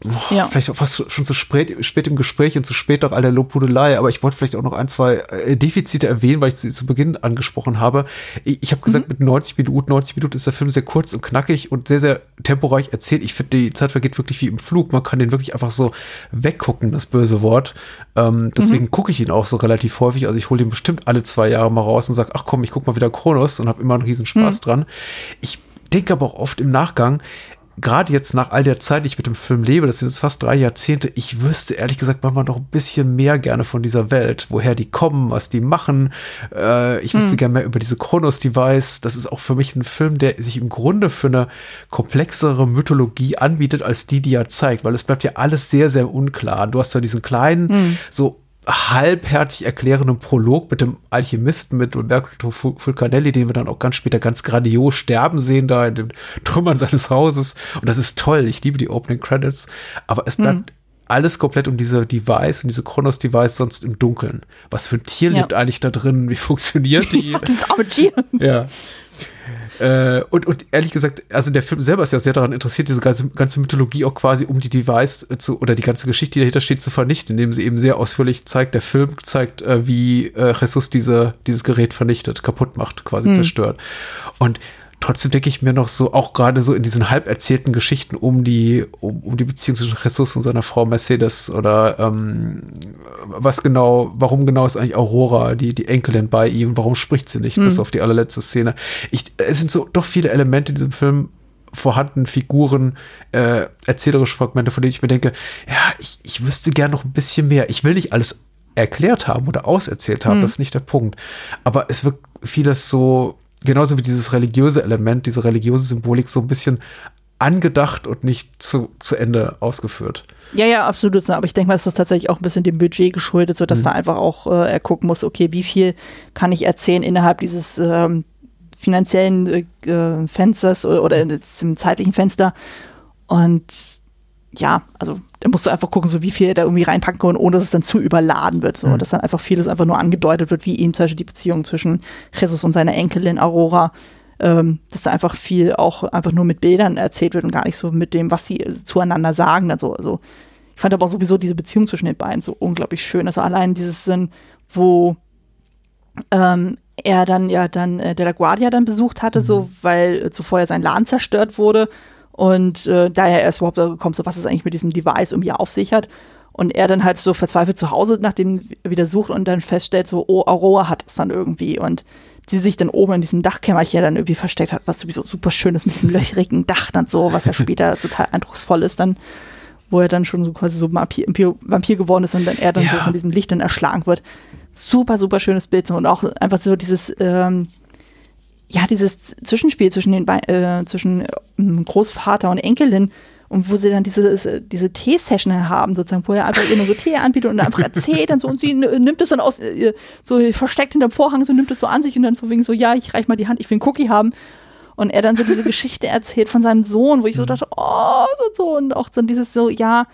boah, ja. vielleicht auch fast schon zu spät, spät im Gespräch und zu spät auch all der Lobhudelei, aber ich wollte vielleicht auch noch ein, zwei äh, Defizite erwähnen, weil ich sie zu Beginn angesprochen habe. Ich, ich habe gesagt, mhm. mit 90 Minuten, 90 Minuten ist der Film sehr kurz und knackig und sehr, sehr temporeich erzählt. Ich finde, die Zeit vergeht wirklich wie im Flug. Man kann den wirklich einfach so weggucken, das böse Wort. Ähm, deswegen mhm. gucke ich ihn auch so relativ häufig. Also ich hole ihn bestimmt alle zwei Jahre mal raus und sage, ach komm, ich guck mal wieder Kronos und habe immer einen riesen Spaß mhm. dran. Ich denke aber auch oft im Nachgang, gerade jetzt nach all der Zeit, die ich mit dem Film lebe, das sind jetzt fast drei Jahrzehnte, ich wüsste ehrlich gesagt manchmal noch ein bisschen mehr gerne von dieser Welt, woher die kommen, was die machen. Äh, ich wüsste hm. gerne mehr über diese Chronos-Device. Das ist auch für mich ein Film, der sich im Grunde für eine komplexere Mythologie anbietet, als die, die er zeigt, weil es bleibt ja alles sehr, sehr unklar. Du hast ja diesen kleinen, hm. so halbherzig erklärenden Prolog mit dem Alchemisten, mit Umberto Fulcanelli, den wir dann auch ganz später ganz grandios sterben sehen, da in den Trümmern seines Hauses. Und das ist toll. Ich liebe die Opening Credits. Aber es bleibt mhm. alles komplett um diese Device und diese Chronos-Device sonst im Dunkeln. Was für ein Tier ja. lebt eigentlich da drin? Wie (laughs) funktioniert die? das arme Tier. Ja. Äh, und, und ehrlich gesagt, also der Film selber ist ja sehr daran interessiert, diese ganze, ganze Mythologie auch quasi um die Device zu, oder die ganze Geschichte, die dahinter steht, zu vernichten, indem sie eben sehr ausführlich zeigt, der Film zeigt, äh, wie äh, Jesus diese, dieses Gerät vernichtet, kaputt macht, quasi hm. zerstört. Und trotzdem denke ich mir noch so, auch gerade so in diesen halb erzählten Geschichten um die, um, um die Beziehung zwischen Jesus und seiner Frau Mercedes oder ähm, was genau, warum genau ist eigentlich Aurora, die, die Enkelin bei ihm, warum spricht sie nicht, hm. bis auf die allerletzte Szene. Ich, es sind so doch viele Elemente in diesem Film vorhanden, Figuren, äh, erzählerische Fragmente, von denen ich mir denke, ja, ich, ich wüsste gern noch ein bisschen mehr. Ich will nicht alles erklärt haben oder auserzählt haben, hm. das ist nicht der Punkt. Aber es wird vieles so genauso wie dieses religiöse Element, diese religiöse Symbolik so ein bisschen angedacht und nicht zu, zu Ende ausgeführt. Ja, ja, absolut. Aber ich denke mal, es ist tatsächlich auch ein bisschen dem Budget geschuldet, sodass mhm. da einfach auch äh, er gucken muss, okay, wie viel kann ich erzählen innerhalb dieses ähm, finanziellen äh, Fensters oder, oder im zeitlichen Fenster. Und ja, also da musst du einfach gucken, so wie viel er da irgendwie reinpacken kann, ohne dass es dann zu überladen wird. So, mhm. dass dann einfach vieles einfach nur angedeutet wird, wie eben zum Beispiel die Beziehung zwischen Jesus und seiner Enkelin Aurora. Ähm, dass da einfach viel auch einfach nur mit Bildern erzählt wird und gar nicht so mit dem, was sie zueinander sagen. Also, also ich fand aber auch sowieso diese Beziehung zwischen den beiden so unglaublich schön. Also allein dieses Sinn, wo ähm, er dann ja dann äh, De La Guardia dann besucht hatte, mhm. so weil äh, zuvor ja sein Laden zerstört wurde und äh, daher erst überhaupt gekommen, so was es eigentlich mit diesem Device irgendwie auf sich hat. Und er dann halt so verzweifelt zu Hause nach dem wieder sucht und dann feststellt, so, oh, Aurora hat es dann irgendwie. Und die sich dann oben in diesem Dachkämmerchen dann irgendwie versteckt hat, was sowieso super schön ist mit diesem löchrigen Dach dann so, was ja später (laughs) total eindrucksvoll ist dann, wo er dann schon so quasi so Vampir, Vampir geworden ist und dann er dann ja. so von diesem Licht dann erschlagen wird. Super, super schönes Bild und auch einfach so dieses, ähm, ja, dieses Zwischenspiel zwischen den äh, zwischen ähm, Großvater und Enkelin und wo sie dann diese, diese Tee-Session haben, sozusagen, wo er einfach ihr nur so Tee anbietet und einfach erzählt und so und sie nimmt es dann aus, äh, so versteckt hinterm Vorhang, so nimmt es so an sich und dann von wegen so, ja, ich reich mal die Hand, ich will einen Cookie haben. Und er dann so diese Geschichte erzählt von seinem Sohn, wo ich so mhm. dachte, oh, so, so, und auch so dieses so, ja,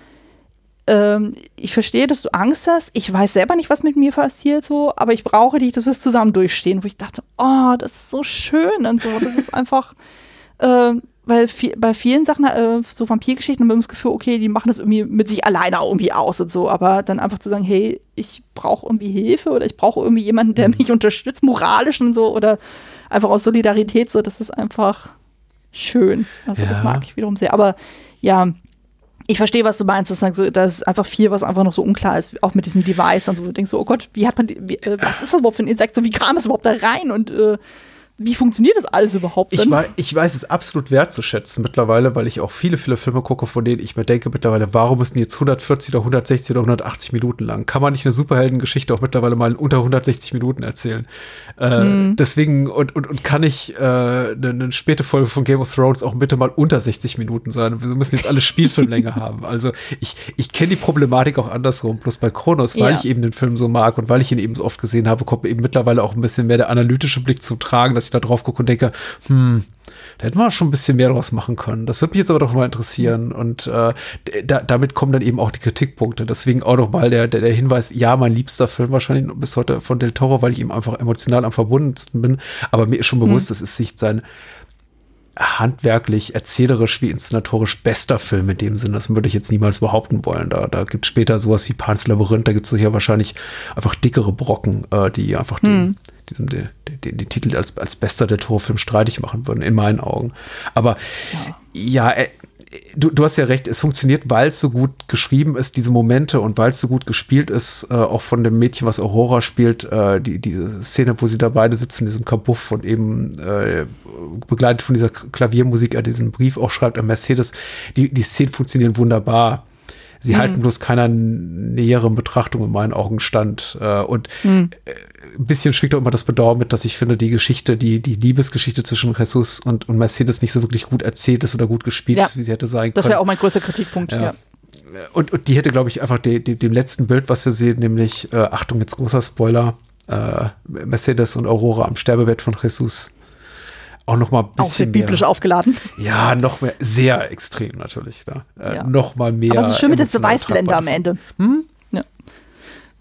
ähm, ich verstehe, dass du Angst hast. Ich weiß selber nicht, was mit mir passiert, so, aber ich brauche dich, dass wir es zusammen durchstehen. Wo ich dachte, oh, das ist so schön und so. Das ist einfach, (laughs) äh, weil viel, bei vielen Sachen, äh, so Vampirgeschichten, haben wir das Gefühl, okay, die machen das irgendwie mit sich alleine irgendwie aus und so. Aber dann einfach zu sagen, hey, ich brauche irgendwie Hilfe oder ich brauche irgendwie jemanden, der mhm. mich unterstützt, moralisch und so oder einfach aus Solidarität, so, das ist einfach schön. Also ja. das mag ich wiederum sehr. Aber ja, ich verstehe, was du meinst. Das ist, das ist einfach viel, was einfach noch so unklar ist, auch mit diesem Device. Und so, du denkst so, oh Gott, wie hat man, wie, äh, was ist das überhaupt für ein Insekt? So, wie kam es überhaupt da rein? Und äh, wie funktioniert das alles überhaupt? Ich, war, ich weiß es absolut wertzuschätzen mittlerweile, weil ich auch viele, viele Filme gucke, von denen ich mir denke mittlerweile, warum müssen die jetzt 140 oder 160 oder 180 Minuten lang? Kann man nicht eine Superheldengeschichte auch mittlerweile mal unter 160 Minuten erzählen? Äh, hm. Deswegen, und, und, und kann ich äh, eine, eine späte Folge von Game of Thrones auch bitte mal unter 60 Minuten sein? Wir müssen jetzt alle Spielfilmlänge (laughs) haben. Also ich, ich kenne die Problematik auch andersrum. Bloß bei Kronos, weil ja. ich eben den Film so mag und weil ich ihn eben so oft gesehen habe, kommt eben mittlerweile auch ein bisschen mehr der analytische Blick zum Tragen, dass ich da drauf gucke und denke, hm, da hätten wir schon ein bisschen mehr draus machen können. Das würde mich jetzt aber doch mal interessieren. Und äh, da, damit kommen dann eben auch die Kritikpunkte. Deswegen auch noch mal der, der, der Hinweis, ja, mein liebster Film wahrscheinlich bis heute von Del Toro, weil ich ihm einfach emotional am verbundensten bin. Aber mir ist schon bewusst, es hm. ist nicht sein handwerklich, erzählerisch wie inszenatorisch bester Film in dem Sinn. Das würde ich jetzt niemals behaupten wollen. Da, da gibt es später sowas wie Pans Labyrinth, da gibt es sicher wahrscheinlich einfach dickere Brocken, äh, die einfach hm. den, diesem, den, den, den, Titel als, als bester der Torfilm streitig machen würden, in meinen Augen. Aber ja, ja äh, du, du hast ja recht, es funktioniert, weil es so gut geschrieben ist, diese Momente und weil es so gut gespielt ist, äh, auch von dem Mädchen, was Aurora spielt, äh, die, diese Szene, wo sie da beide sitzen in diesem Kabuff und eben äh, begleitet von dieser Klaviermusik, er diesen Brief auch schreibt an Mercedes, die, die Szenen funktionieren wunderbar. Sie mhm. halten bloß keiner näheren Betrachtung in meinen Augen stand. Äh, und mhm. Äh, ein bisschen schwingt auch immer das Bedauern mit, dass ich finde, die Geschichte, die, die Liebesgeschichte zwischen Jesus und, und Mercedes nicht so wirklich gut erzählt ist oder gut gespielt ja. ist, wie sie hätte sein können. Das wäre auch mein größter Kritikpunkt, ja. ja. und, und die hätte, glaube ich, einfach de, de, dem letzten Bild, was wir sehen, nämlich, äh, Achtung, jetzt großer Spoiler, äh, Mercedes und Aurora am Sterbebett von Jesus auch noch mal ein bisschen auch sehr biblisch mehr, aufgeladen. Ja, noch mehr, sehr extrem natürlich. Da. Äh, ja. Noch mal mehr. Aber es ist schön mit der Weißblende am Ende. Hm? Ja.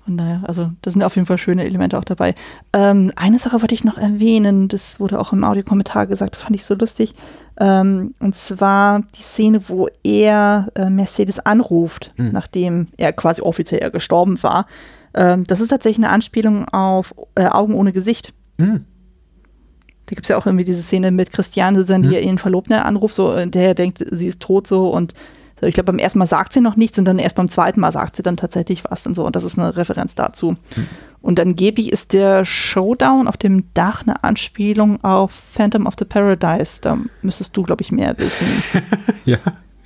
Von daher, also da sind auf jeden Fall schöne Elemente auch dabei. Ähm, eine Sache wollte ich noch erwähnen, das wurde auch im Audiokommentar gesagt, das fand ich so lustig. Ähm, und zwar die Szene, wo er äh, Mercedes anruft, hm. nachdem er quasi offiziell gestorben war. Ähm, das ist tatsächlich eine Anspielung auf äh, Augen ohne Gesicht. Hm da gibt es ja auch irgendwie diese Szene mit Christiane, die hm. ihren Verlobten anruft, so, der denkt, sie ist tot so und ich glaube, beim ersten Mal sagt sie noch nichts und dann erst beim zweiten Mal sagt sie dann tatsächlich was und so. Und das ist eine Referenz dazu. Hm. Und angeblich ist der Showdown auf dem Dach eine Anspielung auf Phantom of the Paradise. Da müsstest du, glaube ich, mehr wissen. (laughs) ja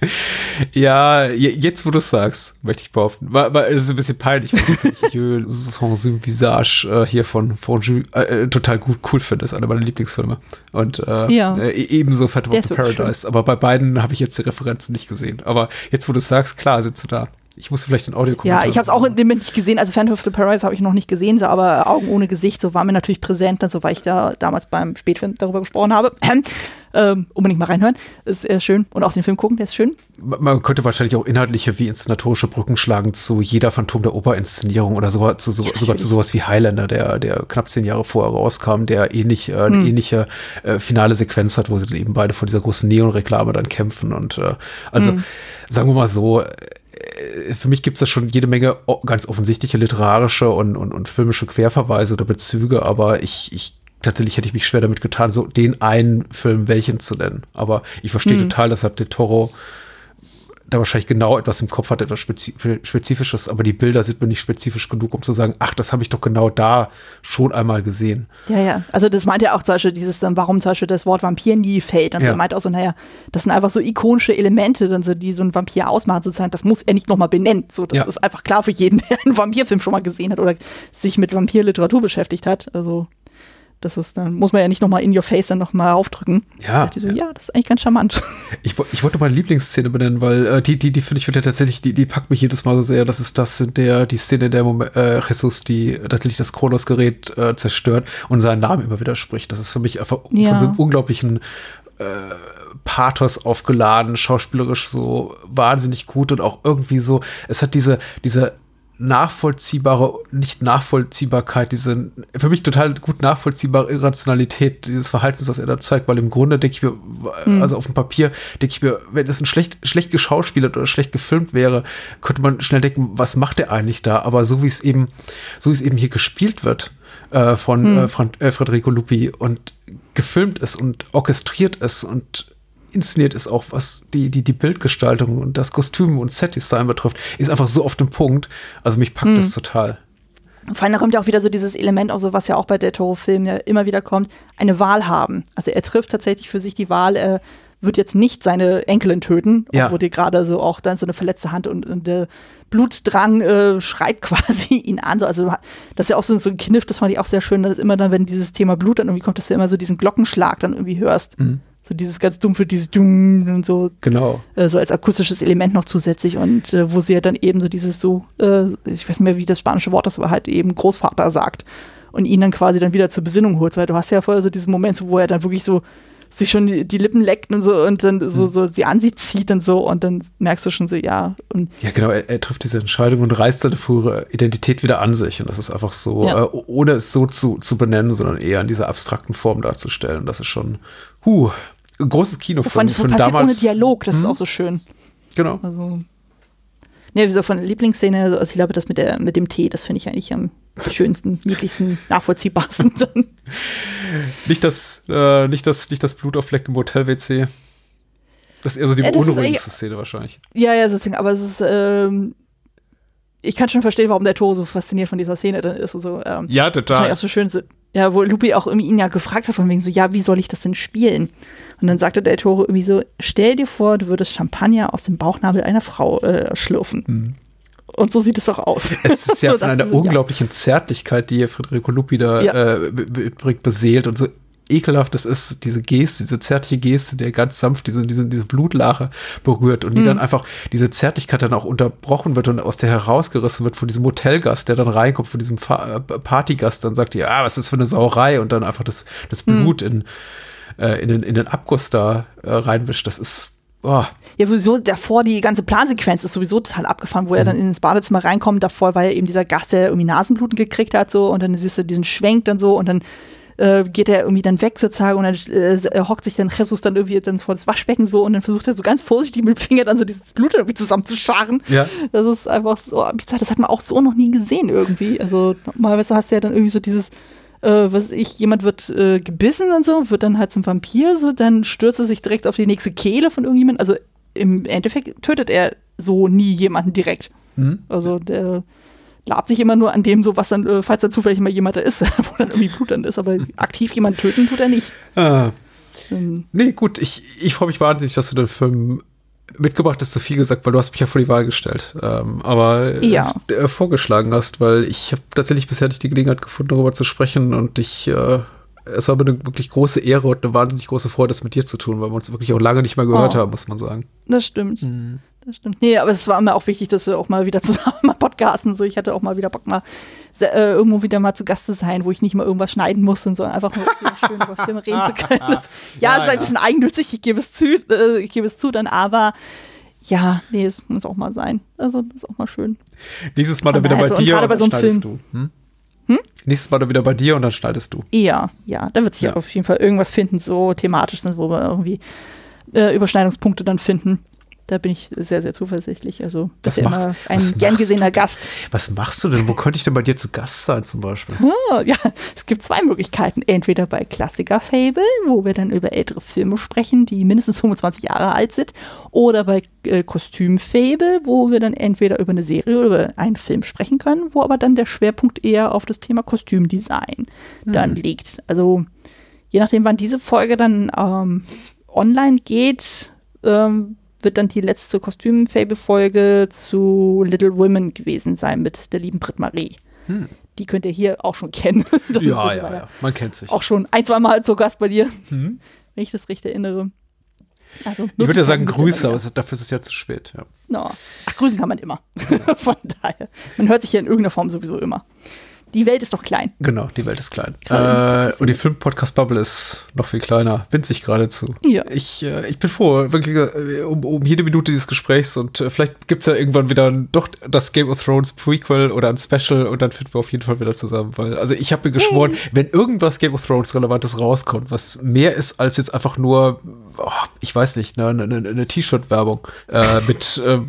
(laughs) ja, jetzt wo du es sagst, möchte ich behaupten. War, war, es ist ein bisschen peinlich, weil ich (laughs) Jeu sans Visage äh, hier von, von Ju, äh, total gut cool finde. Das ist einer meiner Lieblingsfilme. Und äh, ja. äh, ebenso Phantom of the Paradise. Aber bei beiden habe ich jetzt die Referenzen nicht gesehen. Aber jetzt wo du es sagst, klar, sitzt du da. Ich muss vielleicht den Audio Ja, ich habe es auch in dem Moment nicht gesehen. Also Phantom of the Paradise habe ich noch nicht gesehen, so, aber Augen ohne Gesicht, so war mir natürlich präsent, so weil ich da damals beim Spätfilm darüber gesprochen habe. Ähm, unbedingt mal reinhören. Ist sehr schön. Und auch den Film gucken, der ist schön. Man könnte wahrscheinlich auch inhaltliche wie inszenatorische Brücken schlagen zu jeder Phantom der Oper-Inszenierung oder sogar zu, so, sogar zu sowas wie Highlander, der, der knapp zehn Jahre vorher rauskam, der ähnlich, äh, eine hm. ähnliche äh, finale Sequenz hat, wo sie eben beide vor dieser großen Neon-Reklame dann kämpfen. Und äh, also hm. sagen wir mal so, äh, für mich gibt es da schon jede Menge ganz offensichtliche literarische und, und, und filmische Querverweise oder Bezüge, aber ich, ich tatsächlich hätte ich mich schwer damit getan, so den einen Film welchen zu nennen. Aber ich verstehe mhm. total, dass Del Toro da wahrscheinlich genau etwas im Kopf hat, etwas Spezifisches, aber die Bilder sind mir nicht spezifisch genug, um zu sagen, ach, das habe ich doch genau da schon einmal gesehen. Ja, ja. Also das meint ja auch zum Beispiel dieses dann, warum zum Beispiel das Wort Vampir nie fällt. Und ja. so meint auch so, naja, das sind einfach so ikonische Elemente, dann so, die so ein Vampir ausmachen, sozusagen, das muss er nicht nochmal benennen. So, das ja. ist einfach klar für jeden, (laughs) der einen Vampirfilm schon mal gesehen hat oder sich mit Vampirliteratur beschäftigt hat. Also das ist, dann muss man ja nicht nochmal in your face dann nochmal aufdrücken. Ja. So, ja. ja. das ist eigentlich ganz charmant. Ich, ich wollte meine Lieblingsszene benennen, weil äh, die, die, die finde ich wieder tatsächlich, die, die packt mich jedes Mal so sehr. Das ist das in der, die Szene, in der Moment, äh, Jesus die tatsächlich das Kronos-Gerät äh, zerstört und seinen Namen immer wieder spricht. Das ist für mich einfach ja. von so einem unglaublichen äh, Pathos aufgeladen, schauspielerisch so wahnsinnig gut und auch irgendwie so, es hat diese, diese nachvollziehbare, nicht Nachvollziehbarkeit, diese für mich total gut nachvollziehbare Irrationalität dieses Verhaltens, das er da zeigt, weil im Grunde denke ich mir, mhm. also auf dem Papier denke ich mir, wenn es ein schlecht, schlecht geschauspielert oder schlecht gefilmt wäre, könnte man schnell denken, was macht er eigentlich da? Aber so wie es eben, so wie es eben hier gespielt wird äh, von mhm. äh, Fran äh, Federico Lupi und gefilmt ist und orchestriert ist und inszeniert ist, auch was die, die, die Bildgestaltung und das Kostüm und Setdesign betrifft, ist einfach so auf dem Punkt. Also mich packt hm. das total. Vor allem kommt ja auch wieder so dieses Element, also was ja auch bei der Toro-Filmen ja immer wieder kommt, eine Wahl haben. Also er trifft tatsächlich für sich die Wahl, er wird jetzt nicht seine Enkelin töten, ja. obwohl die gerade so auch dann so eine verletzte Hand und, und der Blutdrang äh, schreit (laughs) quasi ihn an. Also das ist ja auch so, so ein Kniff, das fand ich auch sehr schön, dass immer dann, wenn dieses Thema Blut dann irgendwie kommt, dass du immer so diesen Glockenschlag dann irgendwie hörst. Mhm. So dieses ganz dumpfe, dieses Dung und so. Genau. Äh, so als akustisches Element noch zusätzlich und äh, wo sie ja dann eben so dieses so, äh, ich weiß nicht mehr, wie das spanische Wort ist, aber halt eben Großvater sagt und ihn dann quasi dann wieder zur Besinnung holt, weil du hast ja vorher so diesen Moment, wo er dann wirklich so sich schon die, die, Lippen leckt und so und dann so, hm. so sie an sich zieht und so und dann merkst du schon so, ja. Und ja, genau, er, er trifft diese Entscheidung und reißt seine frühere Identität wieder an sich und das ist einfach so, ja. äh, ohne es so zu, zu benennen, sondern eher in dieser abstrakten Form darzustellen. Das ist schon, huh, großes Kino von, von, von damals. ohne Dialog, das hm? ist auch so schön. Genau. Also, ne, so von Lieblingsszene, also ich glaube, das mit, der, mit dem Tee, das finde ich eigentlich am schönsten, niedlichsten, (laughs) nachvollziehbarsten. (laughs) nicht, das, äh, nicht, das, nicht das Blut auf Fleck im Hotel-WC. Das ist eher so die beunruhigendste Szene wahrscheinlich. Ja, ja, sozusagen, aber es ist, ähm, ich kann schon verstehen, warum der Toro so fasziniert von dieser Szene dann ist. Also, ähm, ja, total. Das auch so schön. Ja, wo Lupi auch irgendwie ihn ja gefragt hat, von wegen so, ja, wie soll ich das denn spielen? Und dann sagte der Toro irgendwie so, stell dir vor, du würdest Champagner aus dem Bauchnabel einer Frau äh, schlürfen. Mhm. Und so sieht es auch aus. Es ist ja so, von einer unglaublichen ja. Zärtlichkeit, die Federico Lupi da ja. äh, beseelt und so ekelhaft es ist, diese Geste, diese zärtliche Geste, der ganz sanft diese, diese, diese Blutlache berührt und die mhm. dann einfach, diese Zärtlichkeit dann auch unterbrochen wird und aus der herausgerissen wird von diesem Hotelgast, der dann reinkommt, von diesem äh, Partygast, dann sagt, ja, was ist das für eine Sauerei und dann einfach das, das mhm. Blut mhm. in, äh, in, den, in den Abguss da äh, reinwischt. Das ist Oh. Ja, sowieso davor, die ganze Plansequenz ist sowieso total abgefahren, wo mhm. er dann ins Badezimmer reinkommt. Davor war ja eben dieser Gast, der irgendwie Nasenbluten gekriegt hat, so, und dann siehst du diesen Schwenk dann so, und dann äh, geht er irgendwie dann weg sozusagen und dann äh, hockt sich dann Jesus dann irgendwie dann vor das Waschbecken so und dann versucht er so ganz vorsichtig mit dem Finger dann so dieses Blut irgendwie zusammenzuscharren. Ja. Das ist einfach so. Das hat man auch so noch nie gesehen irgendwie. Also normalerweise hast du ja dann irgendwie so dieses äh, was ich, jemand wird äh, gebissen und so, wird dann halt zum Vampir, so, dann stürzt er sich direkt auf die nächste Kehle von irgendjemandem. Also im Endeffekt tötet er so nie jemanden direkt. Mhm. Also der labt sich immer nur an dem so, was dann, äh, falls da zufällig mal jemand da ist, (laughs) wo dann irgendwie Blut dann ist, aber (laughs) aktiv jemand töten tut er nicht. Ah. Ähm. Nee, gut, ich, ich freue mich wahnsinnig, dass du den Film mitgebracht ist zu viel gesagt, weil du hast mich ja vor die Wahl gestellt. Ähm, aber ja. äh, vorgeschlagen hast, weil ich habe tatsächlich bisher nicht die Gelegenheit gefunden, darüber zu sprechen und ich äh, es war mir eine wirklich große Ehre und eine wahnsinnig große Freude, das mit dir zu tun, weil wir uns wirklich auch lange nicht mehr gehört oh. haben, muss man sagen. Das stimmt. Mhm. Das stimmt. Nee, aber es war mir auch wichtig, dass wir auch mal wieder (laughs) zusammen mal podcasten. So, ich hatte auch mal wieder Bock, mal äh, irgendwo wieder mal zu Gast zu sein, wo ich nicht mal irgendwas schneiden muss, sondern einfach nur schön über Filme reden zu können. (laughs) ja, ja, es ist ein bisschen eigennützig, ich gebe es zu, äh, ich gebe es zu, dann aber ja, nee, es muss auch mal sein. Also, das ist auch mal schön. Nächstes Mal dann wieder bei dir und, und dann so schneidest Film. du. Hm? Hm? Nächstes Mal dann wieder bei dir und dann schneidest du. Ja, ja, da wird sich ja. auf jeden Fall irgendwas finden, so thematisch, wo wir irgendwie äh, Überschneidungspunkte dann finden. Da bin ich sehr, sehr zuversichtlich. Also, das ist immer ein gern gesehener Gast. Was machst du denn? Wo könnte ich denn bei dir zu Gast sein, zum Beispiel? (laughs) Oh, ja, es gibt zwei Möglichkeiten. Entweder bei Klassiker Fable, wo wir dann über ältere Filme sprechen, die mindestens 25 Jahre alt sind, oder bei äh, Kostüm Fable, wo wir dann entweder über eine Serie oder über einen Film sprechen können, wo aber dann der Schwerpunkt eher auf das Thema Kostümdesign hm. dann liegt. Also, je nachdem, wann diese Folge dann ähm, online geht, ähm, wird dann die letzte Kostüm-Fable-Folge zu Little Women gewesen sein mit der lieben Brit Marie. Hm. Die könnt ihr hier auch schon kennen. (laughs) ja, ja, ja, man kennt sich. Auch schon ein, zwei Mal zu Gast bei dir, hm. wenn ich das richtig erinnere. Also, ich würde ja sagen Grüße, aber dafür ist es ja zu spät. Ja. No. Ach, grüßen kann man immer. (laughs) Von daher. Man hört sich ja in irgendeiner Form sowieso immer. Die Welt ist doch klein. Genau, die Welt ist klein. Äh, und die Film-Podcast-Bubble ist noch viel kleiner, winzig geradezu. Ja. Ich, äh, ich bin froh, wirklich äh, um, um jede Minute dieses Gesprächs und äh, vielleicht gibt es ja irgendwann wieder ein, doch das Game of Thrones Prequel oder ein Special und dann finden wir auf jeden Fall wieder zusammen. Weil, also ich habe mir geschworen, wenn irgendwas Game of Thrones Relevantes rauskommt, was mehr ist als jetzt einfach nur, oh, ich weiß nicht, ne, eine, eine, eine T-Shirt-Werbung äh, mit äh,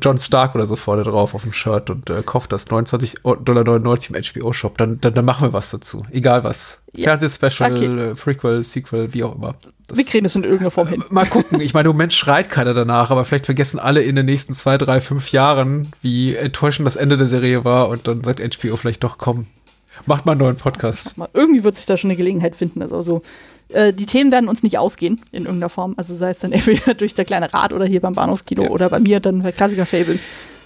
John Stark oder so vorne drauf auf dem Shirt und äh, kauft das 29,99 Dollar im HBO-Shop, dann, dann, dann, machen wir was dazu. Egal was. Ja. Fernsehspecial, okay. äh, Prequel, Sequel, wie auch immer. Das, wir kriegen das in irgendeiner Form hin. Mal gucken. (laughs) Ich meine, im Moment schreit keiner danach, aber vielleicht vergessen alle in den nächsten zwei, drei, fünf Jahren, wie enttäuschend das Ende der Serie war und dann sagt HBO vielleicht doch, komm, macht mal einen neuen Podcast. Irgendwie wird sich da schon eine Gelegenheit finden. Also äh, die Themen werden uns nicht ausgehen in irgendeiner Form. Also sei es dann (laughs) entweder durch der kleine Rad oder hier beim Bahnhofskino ja. oder bei mir dann bei Klassiker Fable.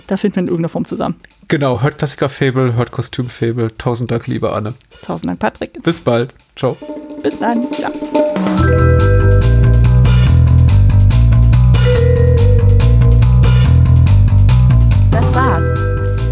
Da finden wir in irgendeiner Form zusammen. Genau, hört Klassiker Fable, hört Kostüm Fable. Tausend Dank, liebe Anne. Tausend Dank, Patrick. Bis bald. Ciao. Bis dann. Ciao.